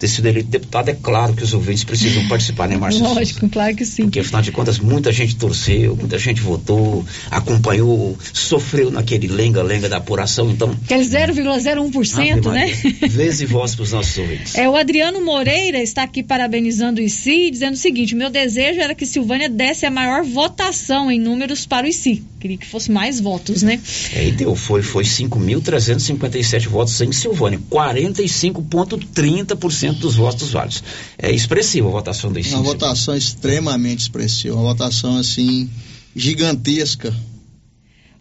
ter sido eleito deputado. É claro que os ouvintes precisam participar, né, Márcia? Lógico, claro que sim. Porque afinal de contas, muita gente torceu, muita gente votou, acompanhou, sofreu naquele lenga-lenga da apuração. Então, Aquele 0,01%, Ave né? Maria, vez e voz para os nossos ouvintes. É, o Adriano Moreira está aqui parabenizando o ICI, dizendo o seguinte: meu desejo era que Silvânia desse a maior votação em números para o ICI. Queria que fosse mais votos, né? É, e deu, foi, foi 5.357 votos em Silvânia, 45,30% dos votos válidos. É expressiva a votação do ICI. Uma votação extremamente expressiva, uma votação assim gigantesca.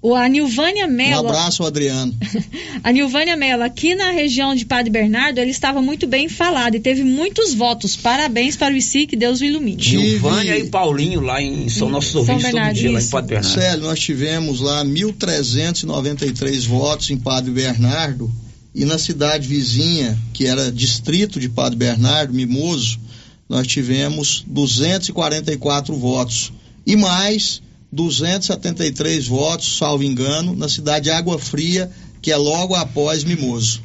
O, a Nilvânia Um Mello. abraço, Adriano. A Nilvânia Mello, aqui na região de Padre Bernardo, ele estava muito bem falado e teve muitos votos. Parabéns para o ICI, que Deus o ilumine. Gilvânia e Paulinho lá em são nossos São ouvintes todo Bernardo, dia lá em. Padre Bernardo. Célio, nós tivemos lá 1.393 votos em Padre Bernardo e na cidade vizinha, que era distrito de Padre Bernardo, Mimoso, nós tivemos 244 votos. E mais 273 votos, salvo engano, na cidade de Água Fria, que é logo após Mimoso.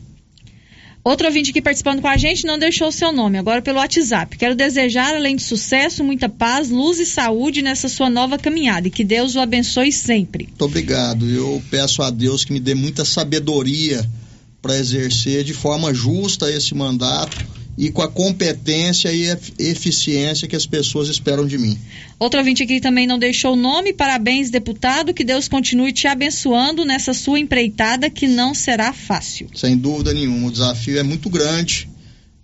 Outro ouvinte aqui participando com a gente não deixou o seu nome, agora pelo WhatsApp. Quero desejar, além de sucesso, muita paz, luz e saúde nessa sua nova caminhada e que Deus o abençoe sempre. Muito obrigado. Eu peço a Deus que me dê muita sabedoria para exercer de forma justa esse mandato e com a competência e ef- eficiência que as pessoas esperam de mim. Outro ouvinte aqui também não deixou o nome. Parabéns, deputado. Que Deus continue te abençoando nessa sua empreitada que não será fácil. Sem dúvida nenhuma, o desafio é muito grande.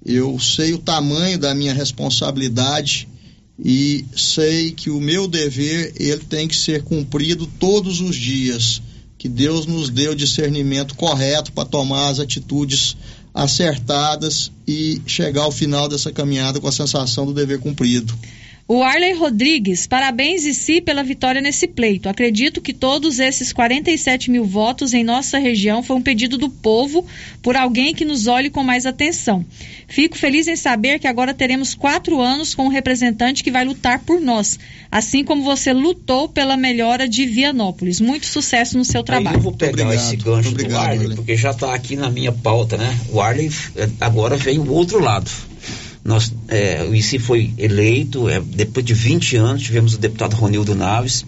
Eu sei o tamanho da minha responsabilidade e sei que o meu dever ele tem que ser cumprido todos os dias. Que Deus nos dê o discernimento correto para tomar as atitudes acertadas e chegar ao final dessa caminhada com a sensação do dever cumprido. O Arley Rodrigues, parabéns e si pela vitória nesse pleito. Acredito que todos esses 47 mil votos em nossa região foi um pedido do povo por alguém que nos olhe com mais atenção. Fico feliz em saber que agora teremos quatro anos com um representante que vai lutar por nós, assim como você lutou pela melhora de Vianópolis. Muito sucesso no seu Aí trabalho. eu vou pegar Obrigado, esse gancho obrigado, do Arley, Arley. porque já está aqui na minha pauta, né? O Arley eh, agora vem o outro lado. Nós, eh, o ICI foi eleito, eh, depois de 20 anos, tivemos o deputado Ronildo Naves,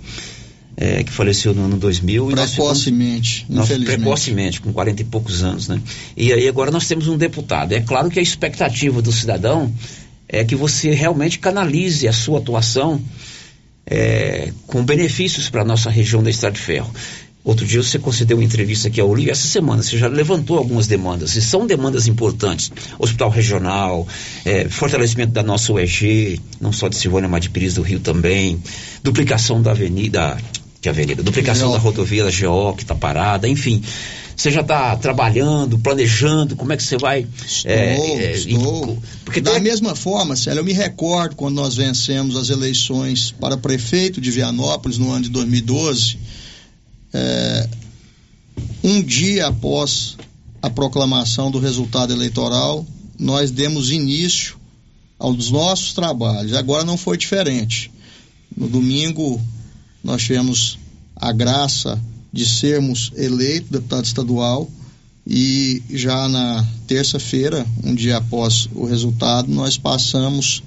eh, que faleceu no ano 2000. e nós ficamos- Precocemente, nós- infelizmente. precocemente, com 40 e poucos anos, né? E aí agora nós temos um deputado. É claro que a expectativa do cidadão é que você realmente canalize a sua atuação é, com benefícios para a nossa região da Estrada de Ferro. Outro dia você concedeu uma entrevista aqui ao Olívio, essa semana você já levantou algumas demandas, e são demandas importantes. Hospital regional, eh, fortalecimento da nossa UEG, não só de Silvânia, mas de Pires do Rio também, duplicação da avenida, que avenida, duplicação da rodovia da GO que está parada, enfim. Você já está trabalhando, planejando, como é que você vai. Estou, eh, estou. Porque da mesma forma, Célio, eu me recordo quando nós vencemos as eleições para prefeito de Vianópolis no ano de 2012, é, um dia após a proclamação do resultado eleitoral, nós demos início aos nossos trabalhos. Agora não foi diferente. No domingo, nós tivemos a graça de sermos eleitos deputado estadual e já na terça-feira, um dia após o resultado, nós passamos,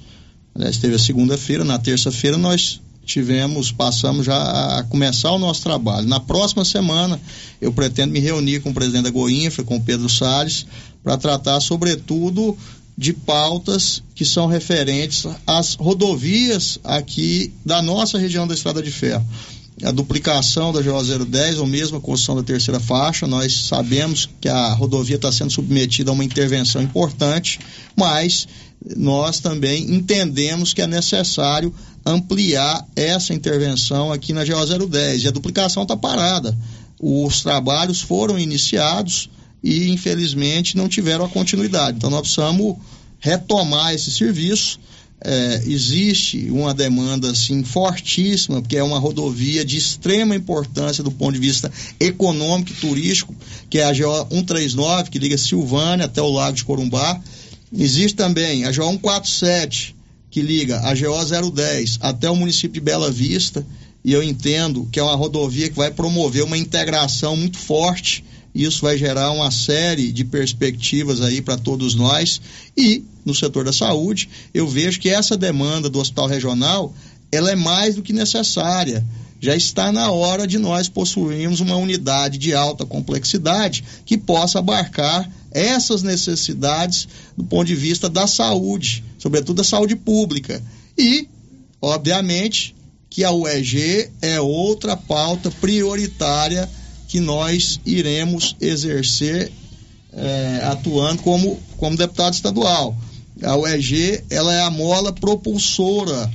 aliás, teve a segunda-feira, na terça-feira nós tivemos, passamos já a começar o nosso trabalho. Na próxima semana, eu pretendo me reunir com o presidente da Goinfra, com o Pedro Salles, para tratar, sobretudo, de pautas que são referentes às rodovias aqui da nossa região da Estrada de Ferro a duplicação da GO 010 ou mesmo a construção da terceira faixa. Nós sabemos que a rodovia está sendo submetida a uma intervenção importante, mas nós também entendemos que é necessário ampliar essa intervenção aqui na GO 010 e a duplicação está parada. Os trabalhos foram iniciados e infelizmente não tiveram a continuidade. Então nós precisamos retomar esse serviço é, existe uma demanda assim fortíssima, porque é uma rodovia de extrema importância do ponto de vista econômico e turístico, que é a GO 139, que liga Silvânia até o Lago de Corumbá. Existe também a GO 147, que liga a GO 010 até o município de Bela Vista, e eu entendo que é uma rodovia que vai promover uma integração muito forte. Isso vai gerar uma série de perspectivas aí para todos nós e no setor da saúde, eu vejo que essa demanda do hospital regional, ela é mais do que necessária. Já está na hora de nós possuirmos uma unidade de alta complexidade que possa abarcar essas necessidades do ponto de vista da saúde, sobretudo da saúde pública. E, obviamente, que a UEG é outra pauta prioritária que nós iremos exercer eh, atuando como, como deputado estadual. A UEG ela é a mola propulsora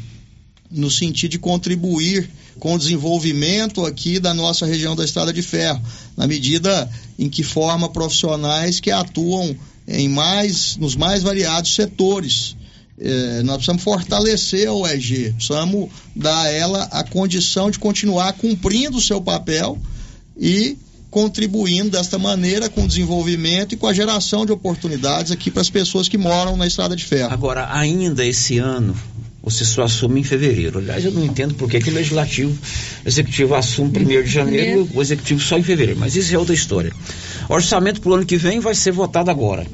no sentido de contribuir com o desenvolvimento aqui da nossa região da Estrada de Ferro, na medida em que forma profissionais que atuam em mais nos mais variados setores. Eh, nós precisamos fortalecer a UEG, precisamos dar a ela a condição de continuar cumprindo o seu papel e contribuindo desta maneira com o desenvolvimento e com a geração de oportunidades aqui para as pessoas que moram na Estrada de Ferro. Agora, ainda esse ano, você só assume em fevereiro. Aliás, eu não entendo por que o legislativo, o executivo assume 1 de janeiro, o executivo só em fevereiro. Mas isso é outra história. O orçamento para o ano que vem vai ser votado agora.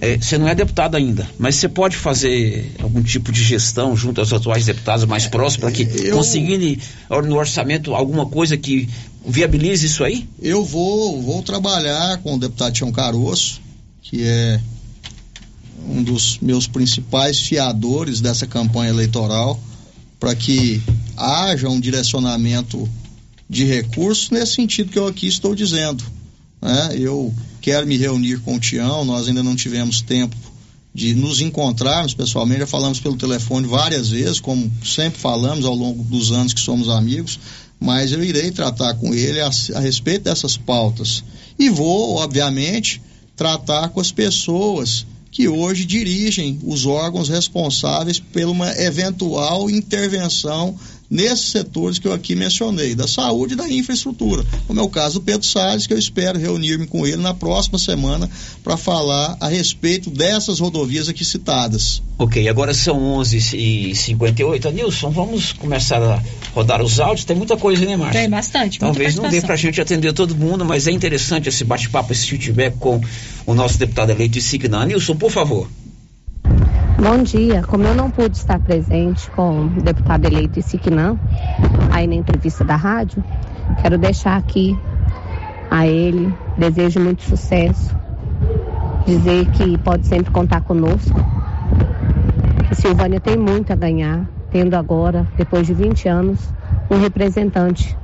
É, você não é deputado ainda, mas você pode fazer algum tipo de gestão junto aos atuais deputados mais próximos para que eu- conseguirem no orçamento alguma coisa que viabilize isso aí? Eu vou, vou trabalhar com o deputado Tião Caroço, que é um dos meus principais fiadores dessa campanha eleitoral, para que haja um direcionamento de recursos nesse sentido que eu aqui estou dizendo. né? Eu quero me reunir com o Tião, nós ainda não tivemos tempo de nos encontrarmos pessoalmente, já falamos pelo telefone várias vezes, como sempre falamos ao longo dos anos que somos amigos, mas eu irei tratar com ele a, a respeito dessas pautas. E vou, obviamente, tratar com as pessoas que hoje dirigem os órgãos responsáveis por uma eventual intervenção nesses setores que eu aqui mencionei, da saúde e da infraestrutura. Como é o caso do Pedro Salles, que eu espero reunir-me com ele na próxima semana para falar a respeito dessas rodovias aqui citadas. Ok, agora são 11h58. Nilson, vamos começar a rodar os áudios. Tem muita coisa, né, Márcia? Tem bastante. Talvez não dê participação. pra gente atender todo mundo, mas é interessante esse bate-papo, esse feedback com o nosso deputado eleito Signan. Nilson, por favor. Bom dia. Como eu não pude estar presente com o deputado eleito Isiquinã, aí na entrevista da rádio, quero deixar aqui a ele, desejo muito sucesso, dizer que pode sempre contar conosco, que Silvânia tem muito a ganhar, tendo agora, depois de 20 anos, um representante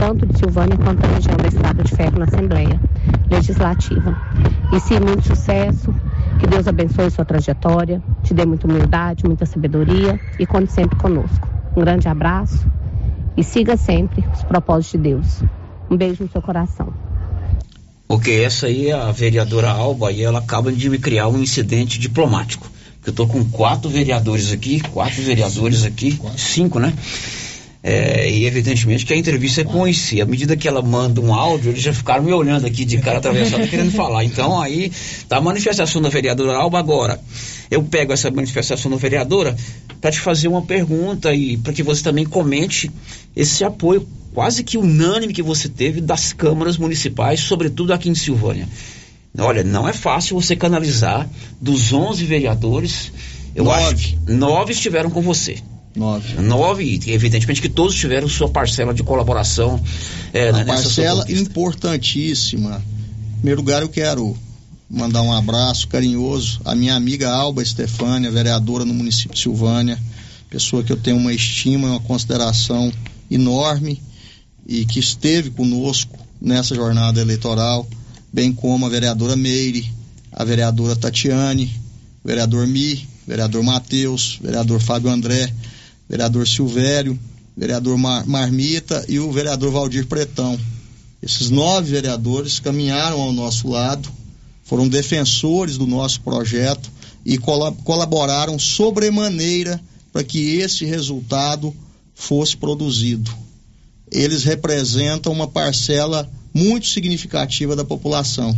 tanto de Silvânia quanto da região da Estrada de Ferro na Assembleia Legislativa. E sim, muito sucesso, que Deus abençoe sua trajetória, te dê muita humildade, muita sabedoria e conte sempre conosco. Um grande abraço e siga sempre os propósitos de Deus. Um beijo no seu coração. Porque essa aí é a vereadora Alba e ela acaba de me criar um incidente diplomático. Eu tô com quatro vereadores aqui, quatro vereadores aqui, cinco, né? É, e evidentemente que a entrevista é com esse. À medida que ela manda um áudio, eles já ficaram me olhando aqui de cara atravessada querendo falar. Então aí tá a manifestação da vereadora Alba agora. Eu pego essa manifestação da vereadora para te fazer uma pergunta e para que você também comente esse apoio quase que unânime que você teve das câmaras municipais, sobretudo aqui em Silvânia. Olha, não é fácil você canalizar dos 11 vereadores, eu Nove. acho que nove estiveram com você. Nove. Nove, e evidentemente que todos tiveram sua parcela de colaboração é, Uma parcela importantíssima. Em primeiro lugar, eu quero mandar um abraço carinhoso à minha amiga Alba Estefânia, vereadora no município de Silvânia, pessoa que eu tenho uma estima e uma consideração enorme e que esteve conosco nessa jornada eleitoral, bem como a vereadora Meire, a vereadora Tatiane, o vereador Mi, vereador Matheus, vereador Fábio André, vereador Silvério, vereador Mar- Marmita e o vereador Valdir Pretão. Esses nove vereadores caminharam ao nosso lado, foram defensores do nosso projeto e cola- colaboraram sobremaneira para que esse resultado fosse produzido. Eles representam uma parcela muito significativa da população.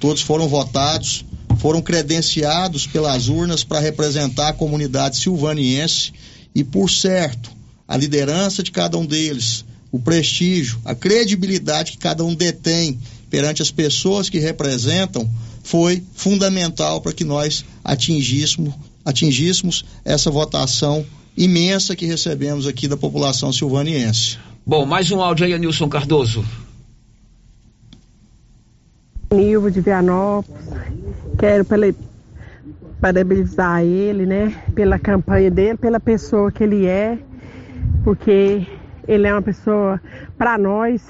Todos foram votados, foram credenciados pelas urnas para representar a comunidade silvaniense e, por certo, a liderança de cada um deles, o prestígio, a credibilidade que cada um detém perante as pessoas que representam foi fundamental para que nós atingíssemos, atingíssemos essa votação imensa que recebemos aqui da população silvaniense. Bom, mais um áudio aí, Anilson Cardoso. Nilvo de Vianópolis. Quero pela- parabenizar ele, né? Pela campanha dele, pela pessoa que ele é, porque ele é uma pessoa, para nós,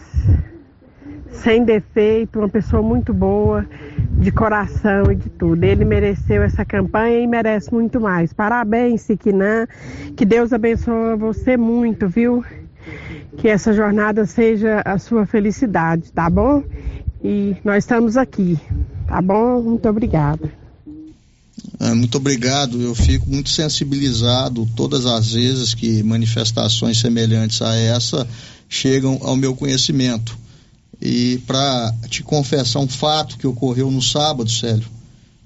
sem defeito, uma pessoa muito boa, de coração e de tudo. Ele mereceu essa campanha e merece muito mais. Parabéns, Siquinã. Que Deus abençoe você muito, viu? Que essa jornada seja a sua felicidade, tá bom? E nós estamos aqui, tá bom? Muito obrigada. É, muito obrigado. Eu fico muito sensibilizado todas as vezes que manifestações semelhantes a essa chegam ao meu conhecimento. E para te confessar um fato que ocorreu no sábado, Célio,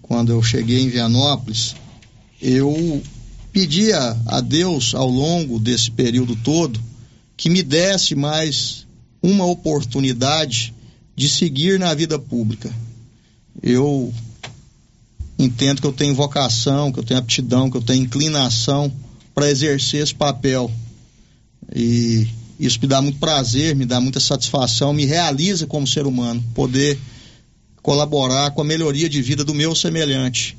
quando eu cheguei em Vianópolis, eu pedia a Deus ao longo desse período todo que me desse mais uma oportunidade de seguir na vida pública. Eu entendo que eu tenho vocação, que eu tenho aptidão, que eu tenho inclinação para exercer esse papel. E isso me dá muito prazer, me dá muita satisfação, me realiza como ser humano, poder colaborar com a melhoria de vida do meu semelhante.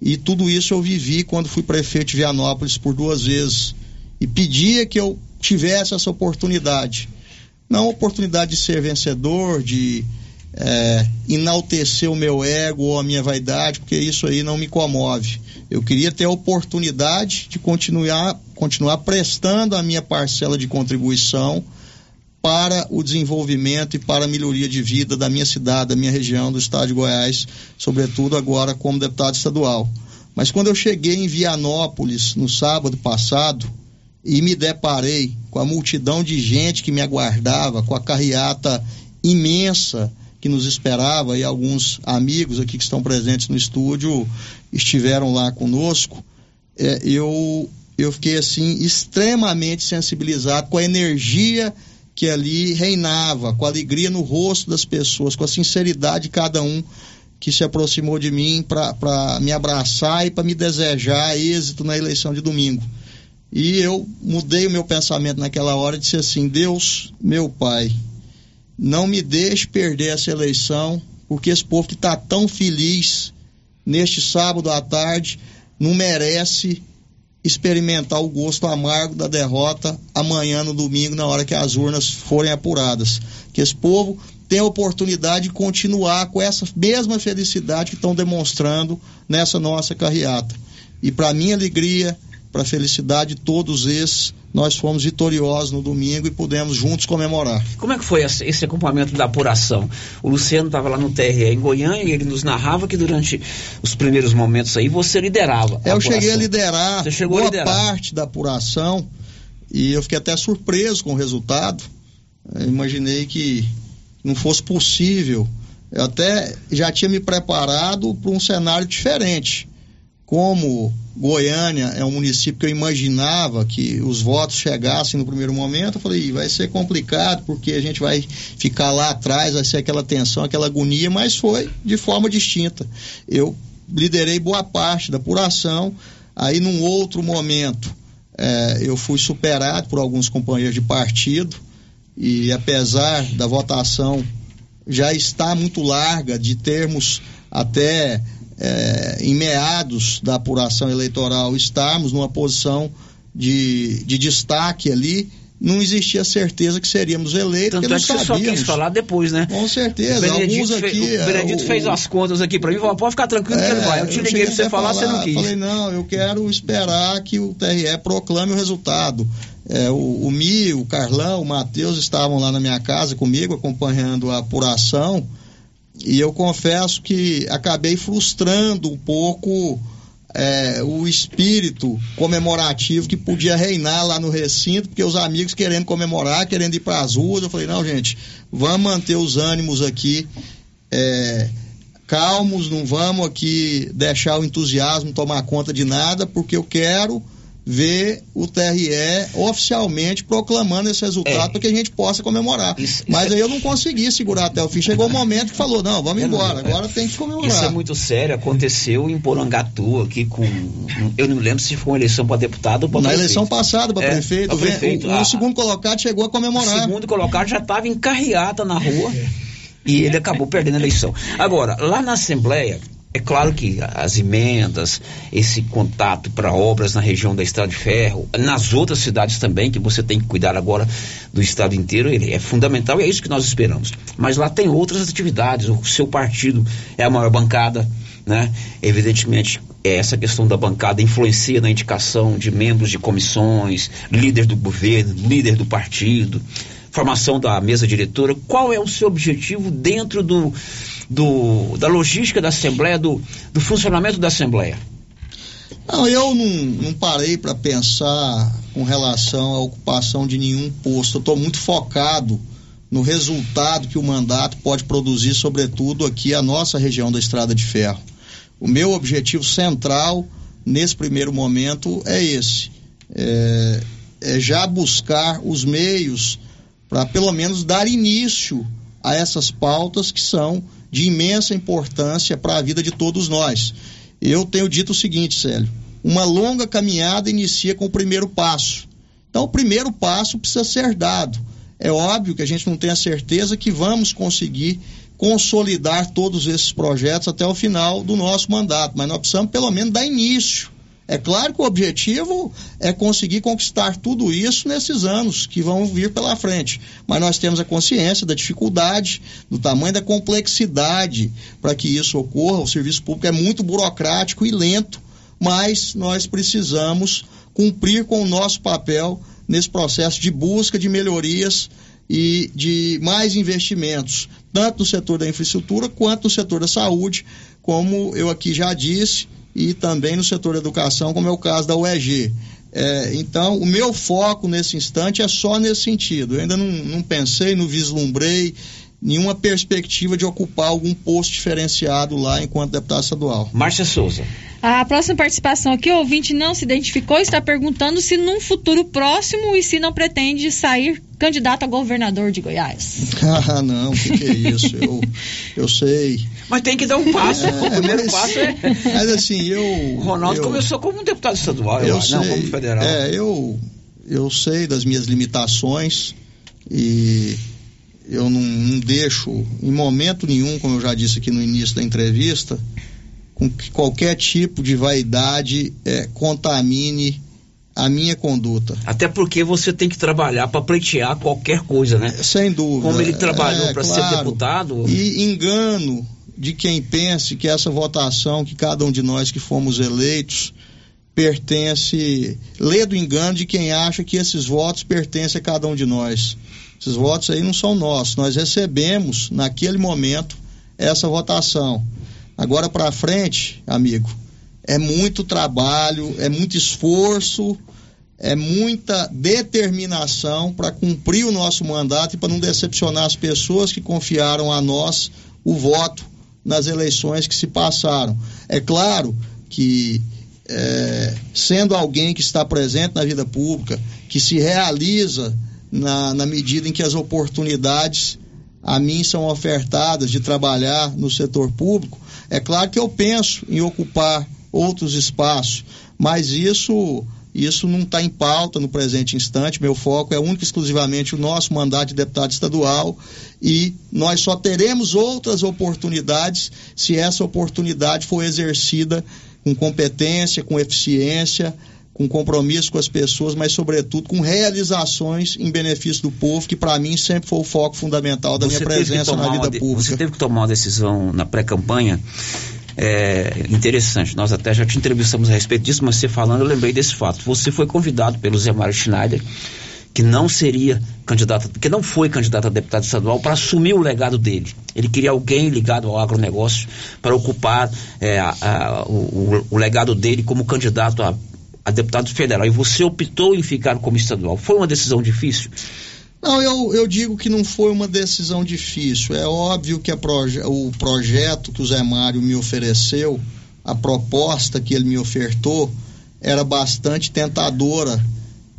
E tudo isso eu vivi quando fui prefeito de Vianópolis por duas vezes. E pedia que eu tivesse essa oportunidade. Não a oportunidade de ser vencedor, de é, enaltecer o meu ego ou a minha vaidade, porque isso aí não me comove. Eu queria ter a oportunidade de continuar, continuar prestando a minha parcela de contribuição para o desenvolvimento e para a melhoria de vida da minha cidade, da minha região, do estado de Goiás, sobretudo agora como deputado estadual. Mas quando eu cheguei em Vianópolis no sábado passado e me deparei com a multidão de gente que me aguardava, com a carreata imensa que nos esperava e alguns amigos aqui que estão presentes no estúdio estiveram lá conosco, é, eu, eu fiquei assim extremamente sensibilizado com a energia que ali reinava, com a alegria no rosto das pessoas, com a sinceridade de cada um que se aproximou de mim para me abraçar e para me desejar êxito na eleição de domingo. E eu mudei o meu pensamento naquela hora e disse assim: Deus, meu Pai, não me deixe perder essa eleição, porque esse povo que está tão feliz neste sábado à tarde não merece experimentar o gosto amargo da derrota amanhã no domingo, na hora que as urnas forem apuradas. Que esse povo tenha a oportunidade de continuar com essa mesma felicidade que estão demonstrando nessa nossa carreata. E para minha alegria, para a felicidade de todos esses, nós fomos vitoriosos no domingo e pudemos juntos comemorar. Como é que foi esse, acompanhamento da apuração? O Luciano estava lá no TRE em Goiânia e ele nos narrava que durante os primeiros momentos aí você liderava. Eu cheguei a liderar Você chegou boa a liderar. parte da apuração e eu fiquei até surpreso com o resultado. Eu imaginei que não fosse possível. Eu até já tinha me preparado para um cenário diferente. Como Goiânia é um município que eu imaginava que os votos chegassem no primeiro momento, eu falei, "Ih, vai ser complicado porque a gente vai ficar lá atrás, vai ser aquela tensão, aquela agonia, mas foi de forma distinta. Eu liderei boa parte da apuração, aí num outro momento eh, eu fui superado por alguns companheiros de partido e apesar da votação já estar muito larga, de termos até eh, em meados da apuração eleitoral estarmos numa posição de, de destaque ali, não existia certeza que seríamos eleitos, Tanto é que você só quis falar depois, né? Com certeza, O Benedito, alguns fe- aqui, o Benedito é, o- fez as contas aqui pra mim, falou, pode ficar tranquilo que ele vai. Eu te liguei cheguei pra você até falar, você não quis. Falei, não, eu quero esperar que o TRE proclame o resultado. É, o, o Mi, o Carlão, o Matheus estavam lá na minha casa comigo, acompanhando a apuração, e eu confesso que acabei frustrando um pouco é, o espírito comemorativo que podia reinar lá no recinto, porque os amigos querendo comemorar, querendo ir para as ruas, eu falei, não, gente, vamos manter os ânimos aqui é, calmos, não vamos aqui deixar o entusiasmo tomar conta de nada, porque eu quero ver o TRE oficialmente proclamando esse resultado para que a gente possa comemorar. Mas aí eu não consegui segurar até o fim. Chegou o momento que falou, não, vamos embora, agora tem que comemorar. Isso é muito sério, aconteceu em Porangatu aqui com. Eu não lembro se foi uma eleição para deputado ou para Na prefeito. eleição passada, para É, prefeito, prefeito. o, o Ah, segundo colocado chegou a O comemorar. segundo colocado já estava em carreata na rua e ele acabou perdendo a eleição. Agora, lá na Assembleia, é claro que as emendas, esse contato para obras na região da Estrada de Ferro, nas outras cidades também, que você tem que cuidar agora do estado inteiro, ele é fundamental e é isso que nós esperamos. Mas lá tem outras atividades, o seu partido é a maior bancada, né? Evidentemente, essa questão da bancada influencia na indicação de membros de comissões, líder do governo, líder do partido, formação da mesa diretora. Qual é o seu objetivo dentro do, do- da logística da Assembleia, do, do funcionamento da Assembleia? Não, eu não, não parei para pensar com relação à ocupação de nenhum posto. Eu estou muito focado no resultado que o mandato pode produzir, sobretudo aqui a nossa região da Estrada de Ferro. O meu objetivo central nesse primeiro momento é esse: é, é já buscar os meios para pelo menos dar início a essas pautas que são de imensa importância para a vida de todos nós. Eu tenho dito o seguinte, Célio: uma longa caminhada inicia com o primeiro passo. Então, o primeiro passo precisa ser dado. É óbvio que a gente não tem a certeza que vamos conseguir consolidar todos esses projetos até o final do nosso mandato, mas nós precisamos pelo menos dar início. É claro que o objetivo é conseguir conquistar tudo isso nesses anos que vão vir pela frente. Mas nós temos a consciência da dificuldade, do tamanho da complexidade para que isso ocorra. O serviço público é muito burocrático e lento, mas nós precisamos cumprir com o nosso papel nesse processo de busca de melhorias e de mais investimentos, tanto no setor da infraestrutura quanto no setor da saúde, como eu aqui já disse, e também no setor da educação, como é o caso da UEG. É, então, o meu foco nesse instante é só nesse sentido. Eu ainda não, não pensei, não vislumbrei nenhuma perspectiva de ocupar algum posto diferenciado lá enquanto deputado estadual. Márcia Souza. A próxima participação aqui, o ouvinte não se identificou, está perguntando se num futuro próximo e se não pretende sair candidato a governador de Goiás. Ah, não, o que, que é isso? Eu, eu sei. Mas tem que dar um passo. o primeiro mas- passo é. Mas assim, eu. O Ronaldo eu- começou como um deputado estadual, eu, eu acho, sei, não como federal. É, eu, eu sei das minhas limitações e eu não, não deixo, em momento nenhum, como eu já disse aqui no início da entrevista, com que qualquer tipo de vaidade eh, contamine a minha conduta. Até porque você tem que trabalhar para pleitear qualquer coisa, né? Sem dúvida. Como ele trabalhou É, para claro. ser deputado. E engano de quem pense que essa votação, que cada um de nós que fomos eleitos, pertence. Lê do engano de quem acha que esses votos pertencem a cada um de nós. Esses votos aí não são nossos. Nós recebemos, naquele momento, essa votação. Agora para frente, amigo, é muito trabalho, é muito esforço, é muita determinação para cumprir o nosso mandato e para não decepcionar as pessoas que confiaram a nós o voto nas eleições que se passaram. É claro que, é, sendo alguém que está presente na vida pública, que se realiza na, na medida em que as oportunidades a mim são ofertadas de trabalhar no setor público, é claro que eu penso em ocupar outros espaços, mas isso isso não está em pauta no presente instante. Meu foco é único e exclusivamente o nosso mandato de deputado estadual e nós só teremos outras oportunidades se essa oportunidade for exercida com competência, com eficiência, com compromisso com as pessoas, mas sobretudo com realizações em benefício do povo, que para mim sempre foi o foco fundamental da minha Você que presença na vida de- pública. Você teve que tomar uma decisão na pré-campanha é, interessante. Nós até já te entrevistamos a respeito disso, mas você falando, eu lembrei desse fato. Você foi convidado pelo Zé Mário Schneider, que não seria candidato, que não foi candidato a deputado estadual, para assumir o legado dele. Ele queria alguém ligado ao agronegócio para ocupar é, a- a- o- o legado dele como candidato a, a deputado federal. E você optou em ficar como estadual. Foi uma decisão difícil? Não, eu, eu digo que não foi uma decisão difícil. É óbvio que proje o projeto que o Zé Mário me ofereceu, a proposta que ele me ofertou, era bastante tentadora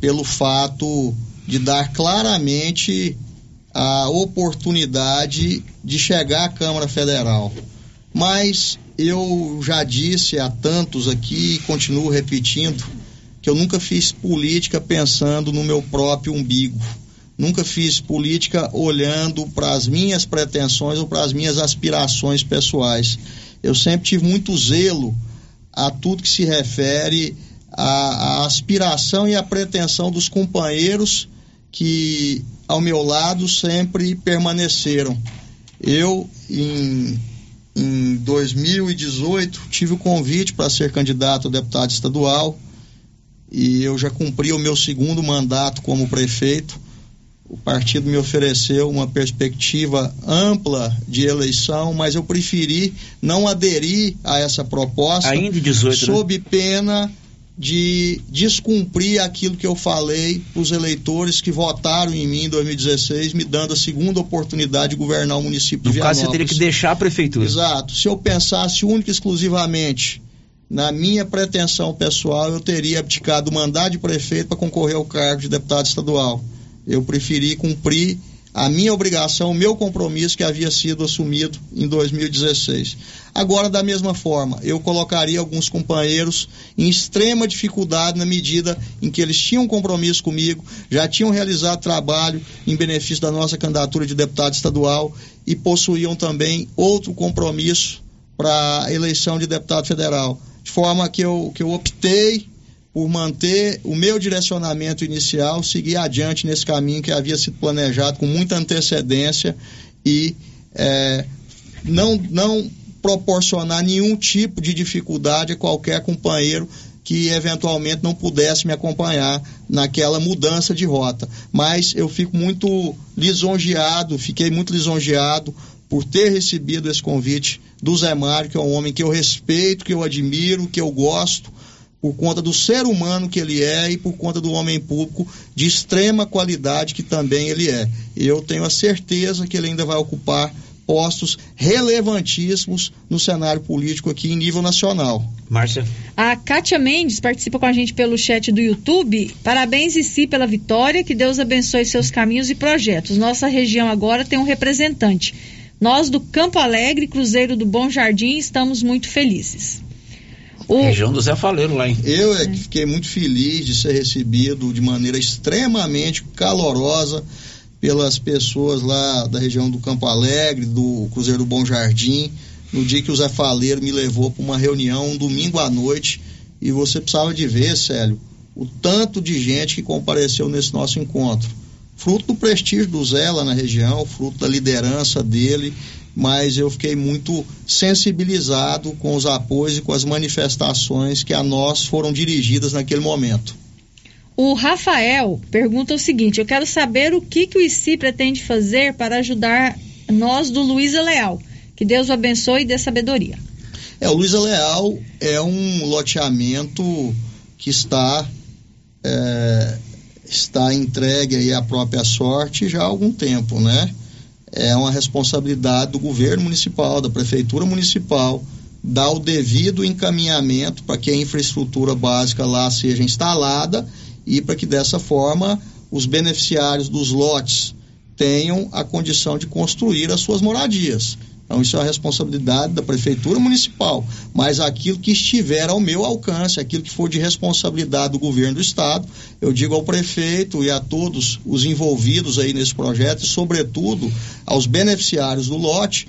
pelo fato de dar claramente a oportunidade de chegar à Câmara Federal. Mas eu já disse a tantos aqui e continuo repetindo que eu nunca fiz política pensando no meu próprio umbigo. Nunca fiz política olhando para as minhas pretensões ou para as minhas aspirações pessoais. Eu sempre tive muito zelo a tudo que se refere à, à aspiração e à pretensão dos companheiros que ao meu lado sempre permaneceram. Eu, em, em 2018, tive o convite para ser candidato a deputado estadual e eu já cumpri o meu segundo mandato como prefeito. O partido me ofereceu uma perspectiva ampla de eleição, mas eu preferi não aderir a essa proposta. Ainda em 18, né? sob pena de descumprir aquilo que eu falei para os eleitores que votaram em mim em 2016, me dando a segunda oportunidade de governar o município No de caso, você Vianópolis. teria que deixar a prefeitura. Exato. Se eu pensasse única e exclusivamente na minha pretensão pessoal, eu teria abdicado do mandato de prefeito para concorrer ao cargo de deputado estadual. Eu preferi cumprir a minha obrigação, o meu compromisso que havia sido assumido em 2016. Agora, da mesma forma, eu colocaria alguns companheiros em extrema dificuldade na medida em que eles tinham compromisso comigo, já tinham realizado trabalho em benefício da nossa candidatura de deputado estadual e possuíam também outro compromisso para a eleição de deputado federal. De forma que eu, que eu optei por manter o meu direcionamento inicial, seguir adiante nesse caminho que havia sido planejado com muita antecedência e eh, não, não proporcionar nenhum tipo de dificuldade a qualquer companheiro que eventualmente não pudesse me acompanhar naquela mudança de rota. Mas eu fico muito lisonjeado, fiquei muito lisonjeado por ter recebido esse convite do Zé Mário, que é um homem que eu respeito, que eu admiro, que eu gosto, por conta do ser humano que ele é e por conta do homem público de extrema qualidade que também ele é. Eu tenho a certeza que ele ainda vai ocupar postos relevantíssimos no cenário político aqui em nível nacional. Márcia. A Kátia Mendes participa com a gente pelo chat do YouTube. Parabéns e si pela vitória. Que Deus abençoe seus caminhos e projetos. Nossa região agora tem um representante. Nós do Campo Alegre, Cruzeiro do Bom Jardim, estamos muito felizes. O- Região do Zé Faleiro lá, hein? Eu é que fiquei muito feliz de ser recebido de maneira extremamente calorosa pelas pessoas lá da região do Campo Alegre, do Cruzeiro do Bom Jardim, no dia que o Zé Faleiro me levou para uma reunião um domingo à noite e você precisava de ver, Célio, o tanto de gente que compareceu nesse nosso encontro. Fruto do prestígio do Zé lá na região, fruto da liderança dele, mas eu fiquei muito sensibilizado com os apoios e com as manifestações que a nós foram dirigidas naquele momento. O Rafael pergunta o seguinte: eu quero saber o que, que o ICI pretende fazer para ajudar nós do Luísa Leal. Que Deus o abençoe e dê sabedoria. É, o Luísa Leal é um loteamento que está é, está entregue aí à própria sorte já há algum tempo, né? É uma responsabilidade do governo municipal, da prefeitura municipal, dar o devido encaminhamento para que a infraestrutura básica lá seja instalada e para que dessa forma os beneficiários dos lotes tenham a condição de construir as suas moradias. Então, isso é a responsabilidade da Prefeitura Municipal. Mas aquilo que estiver ao meu alcance, aquilo que for de responsabilidade do governo do Estado, eu digo ao prefeito e a todos os envolvidos aí nesse projeto, e sobretudo aos beneficiários do lote,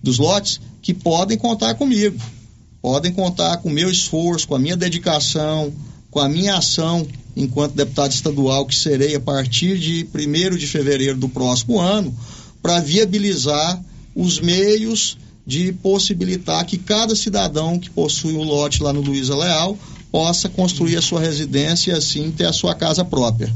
dos lotes, que podem contar comigo. Podem contar com o meu esforço, com a minha dedicação, com a minha ação enquanto deputado estadual, que serei a partir de 1 de fevereiro do próximo ano, para viabilizar os meios de possibilitar que cada cidadão que possui um lote lá no Luiza Leal possa construir a sua residência e assim ter a sua casa própria.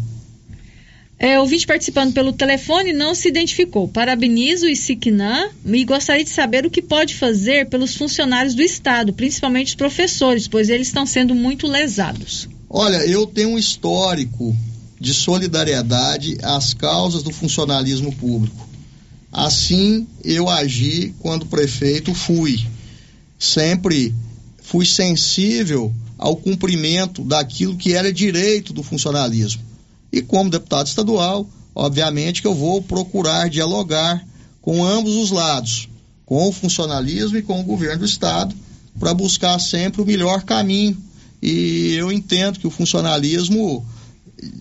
É, ouvinte participando pelo telefone não se identificou. Parabenizo o Isiquinã e gostaria de saber o que pode fazer pelos funcionários do Estado, principalmente os professores, pois eles estão sendo muito lesados. Olha, eu tenho um histórico de solidariedade às causas do funcionalismo público. Assim eu agi quando prefeito fui. Sempre fui sensível ao cumprimento daquilo que era direito do funcionalismo. E como deputado estadual, obviamente que eu vou procurar dialogar com ambos os lados, com o funcionalismo e com o governo do estado, para buscar sempre o melhor caminho. E eu entendo que o funcionalismo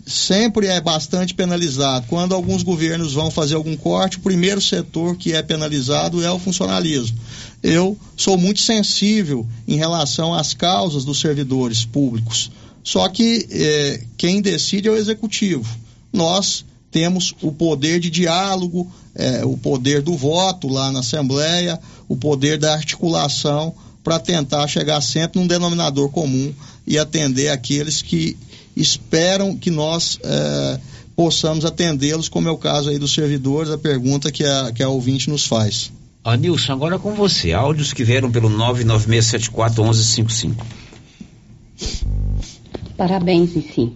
sempre é bastante penalizado. Quando alguns governos vão fazer algum corte, o primeiro setor que é penalizado é o funcionalismo. Eu sou muito sensível em relação às causas dos servidores públicos. Só que eh, quem decide é o executivo. Nós temos o poder de diálogo, eh, o poder do voto lá na Assembleia, o poder da articulação para tentar chegar sempre num denominador comum e atender aqueles que esperam que nós é, possamos atendê-los, como é o caso aí dos servidores, a pergunta que a, que a ouvinte nos faz. Ah, Nilson, agora com você, áudios que vieram pelo 996741155. Parabéns, sim.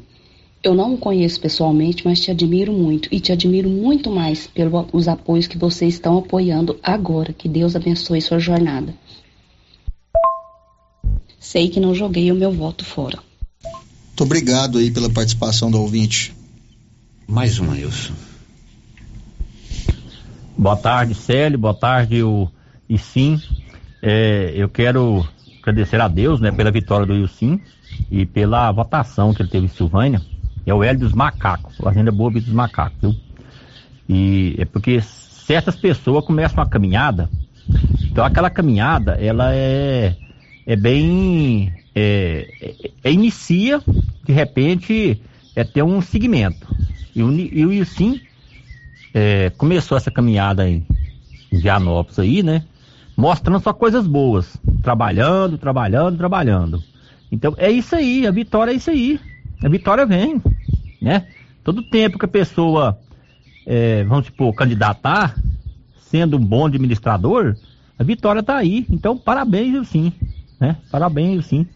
Eu não o conheço pessoalmente, mas te admiro muito e te admiro muito mais pelos apoios que vocês estão apoiando agora. Que Deus abençoe sua jornada. Sei que não joguei o meu voto fora. Muito obrigado aí pela participação do ouvinte. Mais um, Nilson. Boa tarde, Célio. Boa tarde, o Isim. É, eu quero agradecer a Deus, né, pela vitória do Ilcim e pela votação que ele teve em Silvânia. É o Hélio dos Macacos, Fazenda Boa dos Macacos, viu? E é porque certas pessoas começam uma caminhada, então aquela caminhada, ela é, é bem é, é, é, inicia, de repente, é ter um segmento. E o, e o Ilcim é, começou essa caminhada em, Vianópolis aí, né? Mostrando só coisas boas. Trabalhando, trabalhando, trabalhando. Então é isso aí, a vitória é isso aí. A vitória vem, né? Todo tempo que a pessoa, é, vamos supor, candidatar, sendo um bom administrador, a vitória está aí. Então, parabéns, sim, né? Parabéns, sim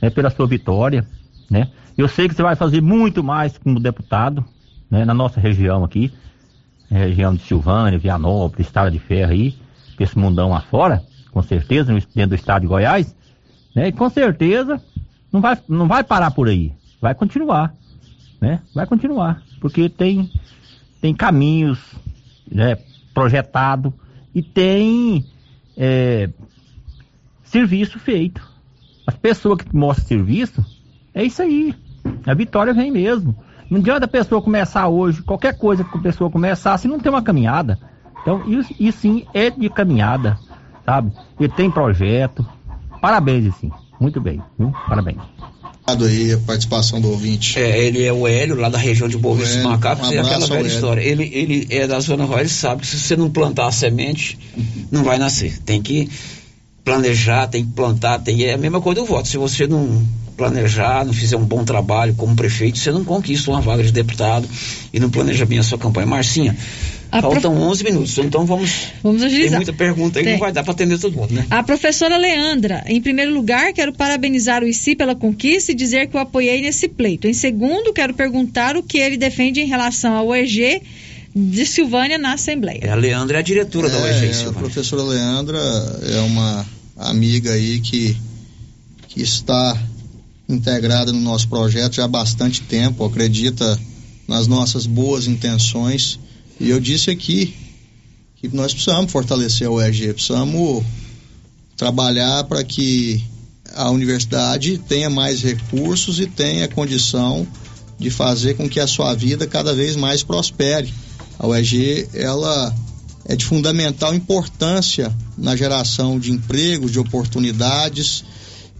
né, pela sua vitória, né? Eu sei que você vai fazer muito mais como deputado, né, na nossa região aqui, né, região de Silvânia, Vianópolis, Estrada de Ferro aí, esse mundão afora, com certeza, dentro do estado de Goiás, né? E com certeza não vai, não vai parar por aí, vai continuar, né? Vai continuar, porque tem tem caminhos, né, projetado e tem é, serviço feito, as pessoas que mostram serviço, é isso aí. A vitória vem mesmo. Não adianta a pessoa começar hoje, qualquer coisa que a pessoa começar, se não tem uma caminhada. Então, isso, isso sim é de caminhada, sabe? E tem projeto. Parabéns, sim. Muito bem, viu? Parabéns. aí a participação do ouvinte. É, ele é o Hélio, lá da região de Boa Vista Macacos, um tem aquela velha Hélio. história. Ele, ele é da zona rural, ele sabe que se você não plantar a semente, não vai nascer. Tem que planejar, tem que plantar, tem, é a mesma coisa do voto. Se você não planejar, não fizer um bom trabalho como prefeito, você não conquista uma vaga de deputado e não planeja bem a sua campanha. Marcinha, A faltam 11 minutos, então vamos. Vamos Tem agilizar. muita pergunta aí, Tem. não vai dar para atender todo mundo, né? A professora Leandra, em primeiro lugar, quero parabenizar o ICI pela conquista e dizer que o apoiei nesse pleito. Em segundo, quero perguntar o que ele defende em relação ao EG de Silvânia na Assembleia. É, a Leandra é a diretora da É, UEG, a professora Leandra é uma amiga aí que, que está integrada no nosso projeto já há bastante tempo, acredita nas nossas boas intenções. E eu disse aqui que nós precisamos fortalecer a UEG, precisamos trabalhar para que a universidade tenha mais recursos e tenha condição de fazer com que a sua vida cada vez mais prospere. A UEG, ela é de fundamental importância na geração de emprego, de oportunidades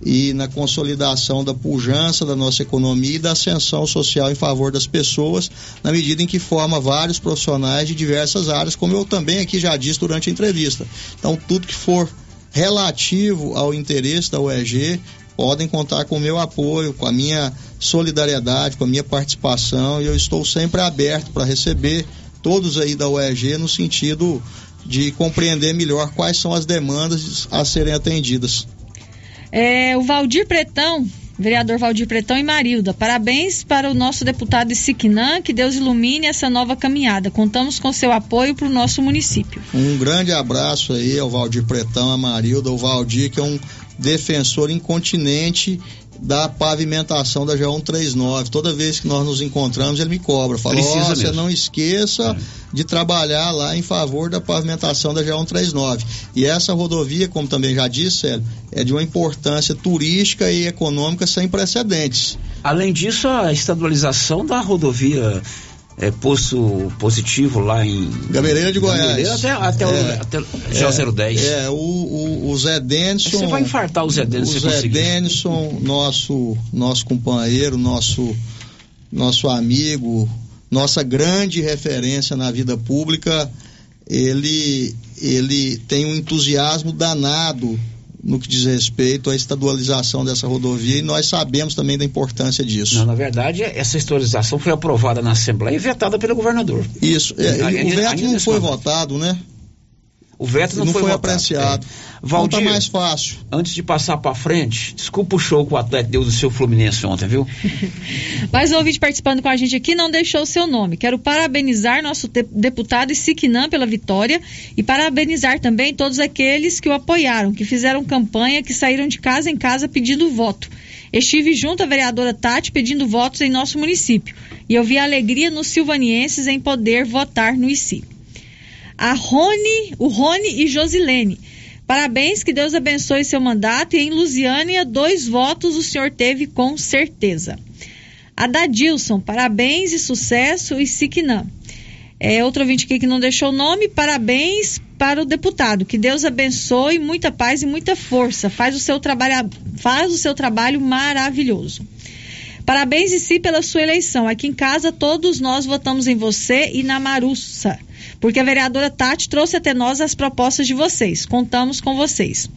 e na consolidação da pujança da nossa economia e da ascensão social em favor das pessoas, na medida em que forma vários profissionais de diversas áreas, como eu também aqui já disse durante a entrevista. Então, tudo que for relativo ao interesse da UEG, podem contar com o meu apoio, com a minha solidariedade, com a minha participação, e eu estou sempre aberto para receber todos aí da UEG no sentido de compreender melhor quais são as demandas a serem atendidas. É, o Valdir Pretão, vereador Valdir Pretão e Marilda, parabéns para o nosso deputado Siquinã, que Deus ilumine essa nova caminhada. Contamos com seu apoio para o nosso município. Um grande abraço aí ao Valdir Pretão, a Marilda, o Valdir que é um defensor incontinente da pavimentação da G139. Toda vez que nós nos encontramos, ele me cobra. Fala, ó, você não esqueça de trabalhar lá em favor da pavimentação da G139. E essa rodovia, como também já disse, Célio, é de uma importância turística e econômica sem precedentes. Além disso, a estadualização da rodovia é, Poço Positivo lá em. Gameleira de Goiás. Gameleira Até, até, É. o, até o 010. É, o, o, o Zé Denison. Você vai infartar o Zé Denison O Zé conseguir. Denison, nosso, nosso companheiro, nosso, nosso amigo, nossa grande referência na vida pública, ele, ele tem um entusiasmo danado no que diz respeito à estadualização dessa rodovia e nós sabemos também da importância disso. Não, na verdade, essa estadualização foi aprovada na Assembleia e vetada pelo governador. Isso, é, o veto não foi votado, né? O veto não, Não foi, foi apreciado. É. Então Valdir, tá mais fácil. antes de passar pra frente, desculpa o show que o Atlético deu do seu Fluminense ontem, viu? Mais um ouvinte participando com a gente aqui não deixou o seu nome. Quero parabenizar nosso de- deputado Siquinã pela vitória e parabenizar também todos aqueles que o apoiaram, que fizeram campanha, que saíram de casa em casa pedindo voto. Estive junto à vereadora Tati pedindo votos em nosso município e eu vi a alegria nos silvanienses em poder votar no ICI. A Rony, o Rony e Josilene. Parabéns, que Deus abençoe seu mandato e em Lusiânia, dois votos o senhor teve com certeza. A Dadilson, parabéns e sucesso e Siquinã. É, outro ouvinte aqui que não deixou o nome, parabéns para o deputado. Que Deus abençoe, muita paz e muita força. Faz o seu trabalho, faz o seu trabalho maravilhoso. Parabéns e si pela sua eleição. Aqui em casa todos nós votamos em você e na Marussa, porque a vereadora Tati trouxe até nós as propostas de vocês. Contamos com vocês.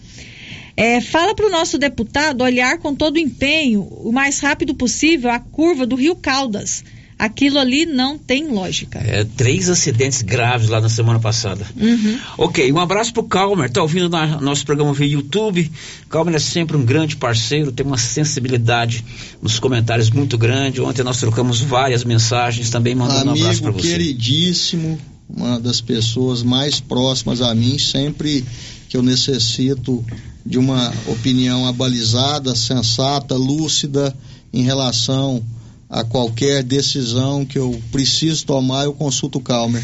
É, fala para o nosso deputado olhar com todo o empenho, o mais rápido possível, a curva do Rio Caldas. Aquilo ali não tem lógica. É, três acidentes graves lá na semana passada. Uhum. Ok, um abraço pro Calmer, tá ouvindo na- nosso programa via YouTube. Calmer é sempre um grande parceiro, tem uma sensibilidade nos comentários muito grande. Ontem nós trocamos várias mensagens, também mandando um abraço para Amigo você. queridíssimo, uma das pessoas mais próximas a mim, sempre que eu necessito de uma opinião abalizada, sensata, lúcida em relação a qualquer decisão que eu preciso tomar, eu consulto o Calmer.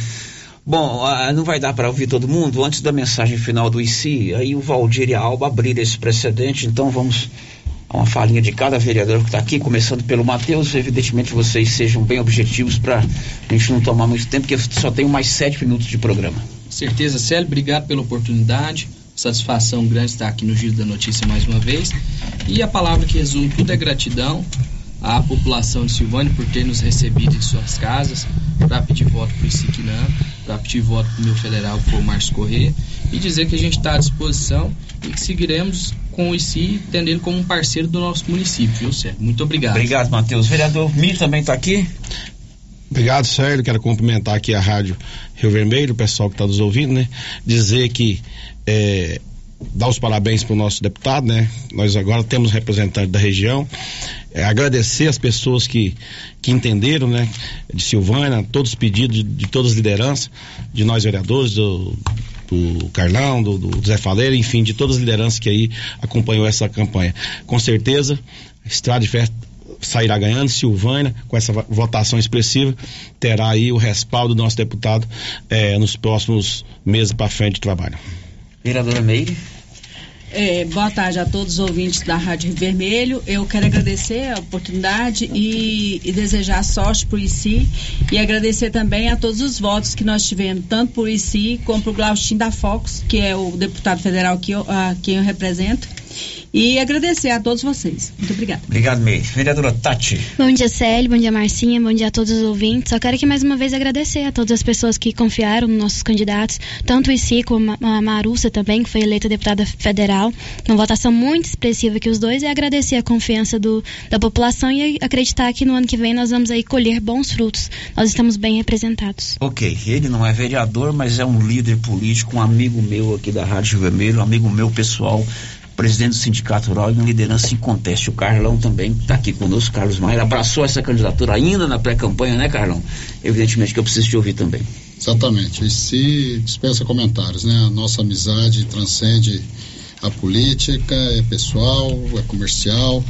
Bom, ah, não vai dar para ouvir todo mundo. Antes da mensagem final do ICI, aí o Valdir e a Alba abriram esse precedente, então vamos uma falinha de cada vereador que está aqui, começando pelo Matheus. Evidentemente vocês sejam bem objetivos para a gente não tomar muito tempo, porque só tenho mais sete minutos de programa. Certeza, Célio, obrigado pela oportunidade. Satisfação grande estar aqui no Giro da Notícia mais uma vez. E a palavra que resume tudo é gratidão à população de Silvânia por ter nos recebido em suas casas, para pedir voto para o Isiquinã, para pedir voto para o meu federal, para o Márcio Corrêa, e dizer que a gente está à disposição e que seguiremos com o ICI, tendo ele como um parceiro do nosso município, viu, Sérgio? Muito obrigado. Obrigado, Matheus. Vereador Mir também está aqui? Obrigado, Sérgio. Quero cumprimentar aqui a Rádio Rio Vermelho, o pessoal que está nos ouvindo, né? Dizer que é, dar os parabéns para o nosso deputado, né? Nós agora temos representante da região. É, agradecer as pessoas que, que entenderam, né? De Silvânia, todos os pedidos de, de todas as lideranças, de nós vereadores, do, do Carlão, do, do Zé Faleira, enfim, de todas as lideranças que aí acompanhou essa campanha. Com certeza, Estrada de Festa sairá ganhando, Silvânia, com essa votação expressiva, terá aí o respaldo do nosso deputado eh, nos próximos meses para frente de trabalho. Vereadora Meire. É, boa tarde a todos os ouvintes da Rádio Rio Vermelho. Eu quero agradecer a oportunidade e, e desejar sorte para o ICI e agradecer também a todos os votos que nós tivemos, tanto para o ICI como para o Glaustin da Fox, que é o deputado federal que eu, a quem eu represento e agradecer a todos vocês. Muito obrigada. Obrigado, Meire. Vereadora Tati. Bom dia, Célio. Bom dia, Marcinha. Bom dia a todos os ouvintes. Só quero aqui mais uma vez agradecer a todas as pessoas que confiaram nos nossos candidatos, tanto o ICI como a Marussa também, que foi eleita deputada federal, uma votação muito expressiva que os dois, e agradecer a confiança do, da população e acreditar que no ano que vem nós vamos aí colher bons frutos. Nós estamos bem representados. Ok, ele não é vereador, mas é um líder político, um amigo meu aqui da Rádio Vermelho, um amigo meu pessoal presidente do Sindicato Rural e uma liderança em conteste. O Carlão também está aqui conosco, Carlos Maia, abraçou essa candidatura ainda na pré-campanha, né, Carlão? Evidentemente que eu preciso te ouvir também. Exatamente. E se dispensa comentários, né? A nossa amizade transcende a política, é pessoal, é comercial.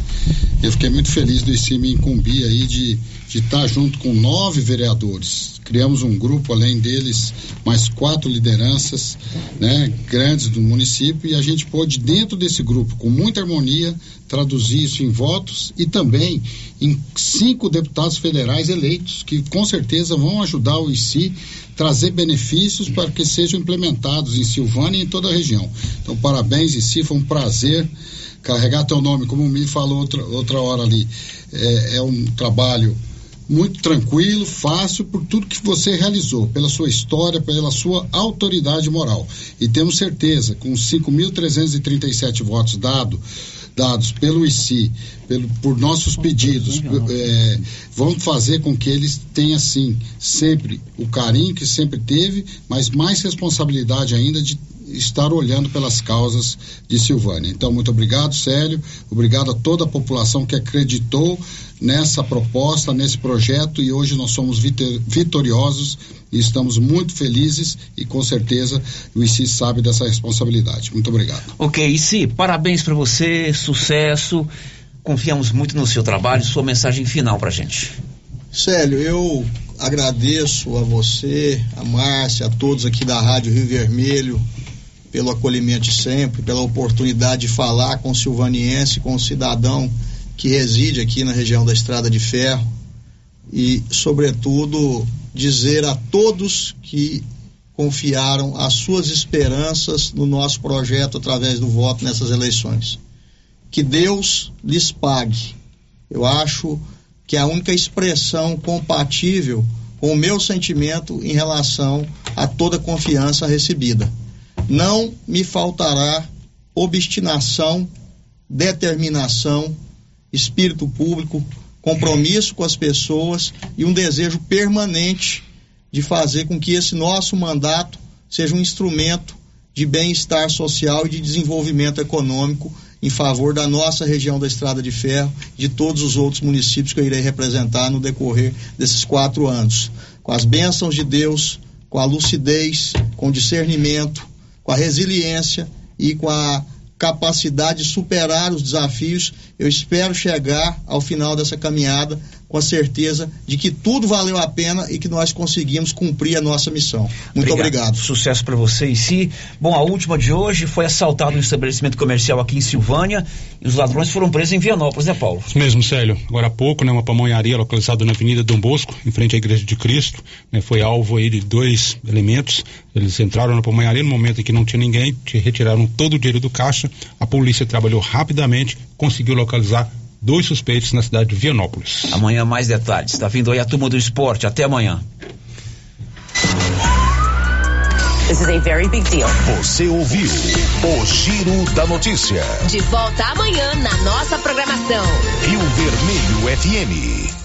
Eu fiquei muito feliz do ICI me incumbir aí de estar tá junto com nove vereadores criamos um grupo, além deles, mais quatro lideranças né, grandes do município, e a gente pôde, dentro desse grupo, com muita harmonia, traduzir isso em votos e também em cinco deputados federais eleitos, que com certeza vão ajudar o ICI trazer benefícios para que sejam implementados em Silvânia e em toda a região. Então, parabéns, ICI, foi um prazer carregar teu nome, como me falou outra, outra hora ali. É, é um trabalho muito tranquilo, fácil por tudo que você realizou, pela sua história, pela sua autoridade moral. E temos certeza, com 5.337 votos dado, dados pelo ICI, pelo, por nossos pedidos, é, vão fazer com que eles tenham, sim, sempre o carinho que sempre teve, mas mais responsabilidade ainda de estar olhando pelas causas de Silvânia. Então, muito obrigado, Célio. Obrigado a toda a população que acreditou nessa proposta, nesse projeto e hoje nós somos vitoriosos e estamos muito felizes e com certeza o ICI sabe dessa responsabilidade. Muito obrigado. Ok, ICI, parabéns para você, sucesso. Confiamos muito no seu trabalho. Sua mensagem final para gente. Célio, eu agradeço a você, a Márcia, a todos aqui da Rádio Rio Vermelho, pelo acolhimento sempre, pela oportunidade de falar com o silvaniense, com o cidadão que reside aqui na região da Estrada de Ferro e, sobretudo, dizer a todos que confiaram as suas esperanças no nosso projeto através do voto nessas eleições. Que Deus lhes pague. Eu acho que é a única expressão compatível com o meu sentimento em relação a toda confiança recebida. Não me faltará obstinação, determinação, espírito público, compromisso com as pessoas e um desejo permanente de fazer com que esse nosso mandato seja um instrumento de bem-estar social e de desenvolvimento econômico em favor da nossa região da Estrada de Ferro e de todos os outros municípios que eu irei representar no decorrer desses quatro anos. Com as bênçãos de Deus, com a lucidez, com o discernimento, com a resiliência e com a capacidade de superar os desafios, eu espero chegar ao final dessa caminhada com a certeza de que tudo valeu a pena e que nós conseguimos cumprir a nossa missão. Muito obrigado. Sucesso para você e si. Bom, a última de hoje foi assaltado um estabelecimento comercial aqui em Silvânia e os ladrões foram presos em Vianópolis, né, Paulo? Isso mesmo, Célio. Agora há pouco, né, uma pamonharia localizada na Avenida Dom Bosco, em frente à Igreja de Cristo, né, foi alvo aí de dois elementos. Eles entraram na pamonharia no momento em que não tinha ninguém, retiraram todo o dinheiro do caixa. A polícia trabalhou rapidamente, conseguiu localizar dois suspeitos na cidade de Vianópolis. Amanhã mais detalhes. Está vindo aí a turma do esporte. Até amanhã. This is a very big deal. Você ouviu o Giro da Notícia. De volta amanhã na nossa programação. Rio Vermelho FM.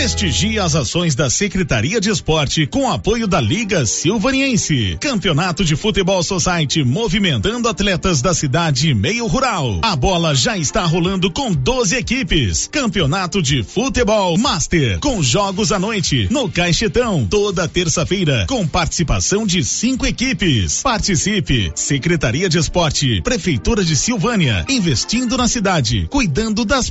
Prestigie as ações da Secretaria de Esporte com apoio da Liga Silvaniense. Campeonato de Futebol Society movimentando atletas da cidade e meio rural. A bola já está rolando com 12 equipes. Campeonato de Futebol Master com jogos à noite no Caixetão toda terça-feira com participação de cinco equipes. Participe. Secretaria de Esporte, Prefeitura de Silvânia, investindo na cidade, cuidando das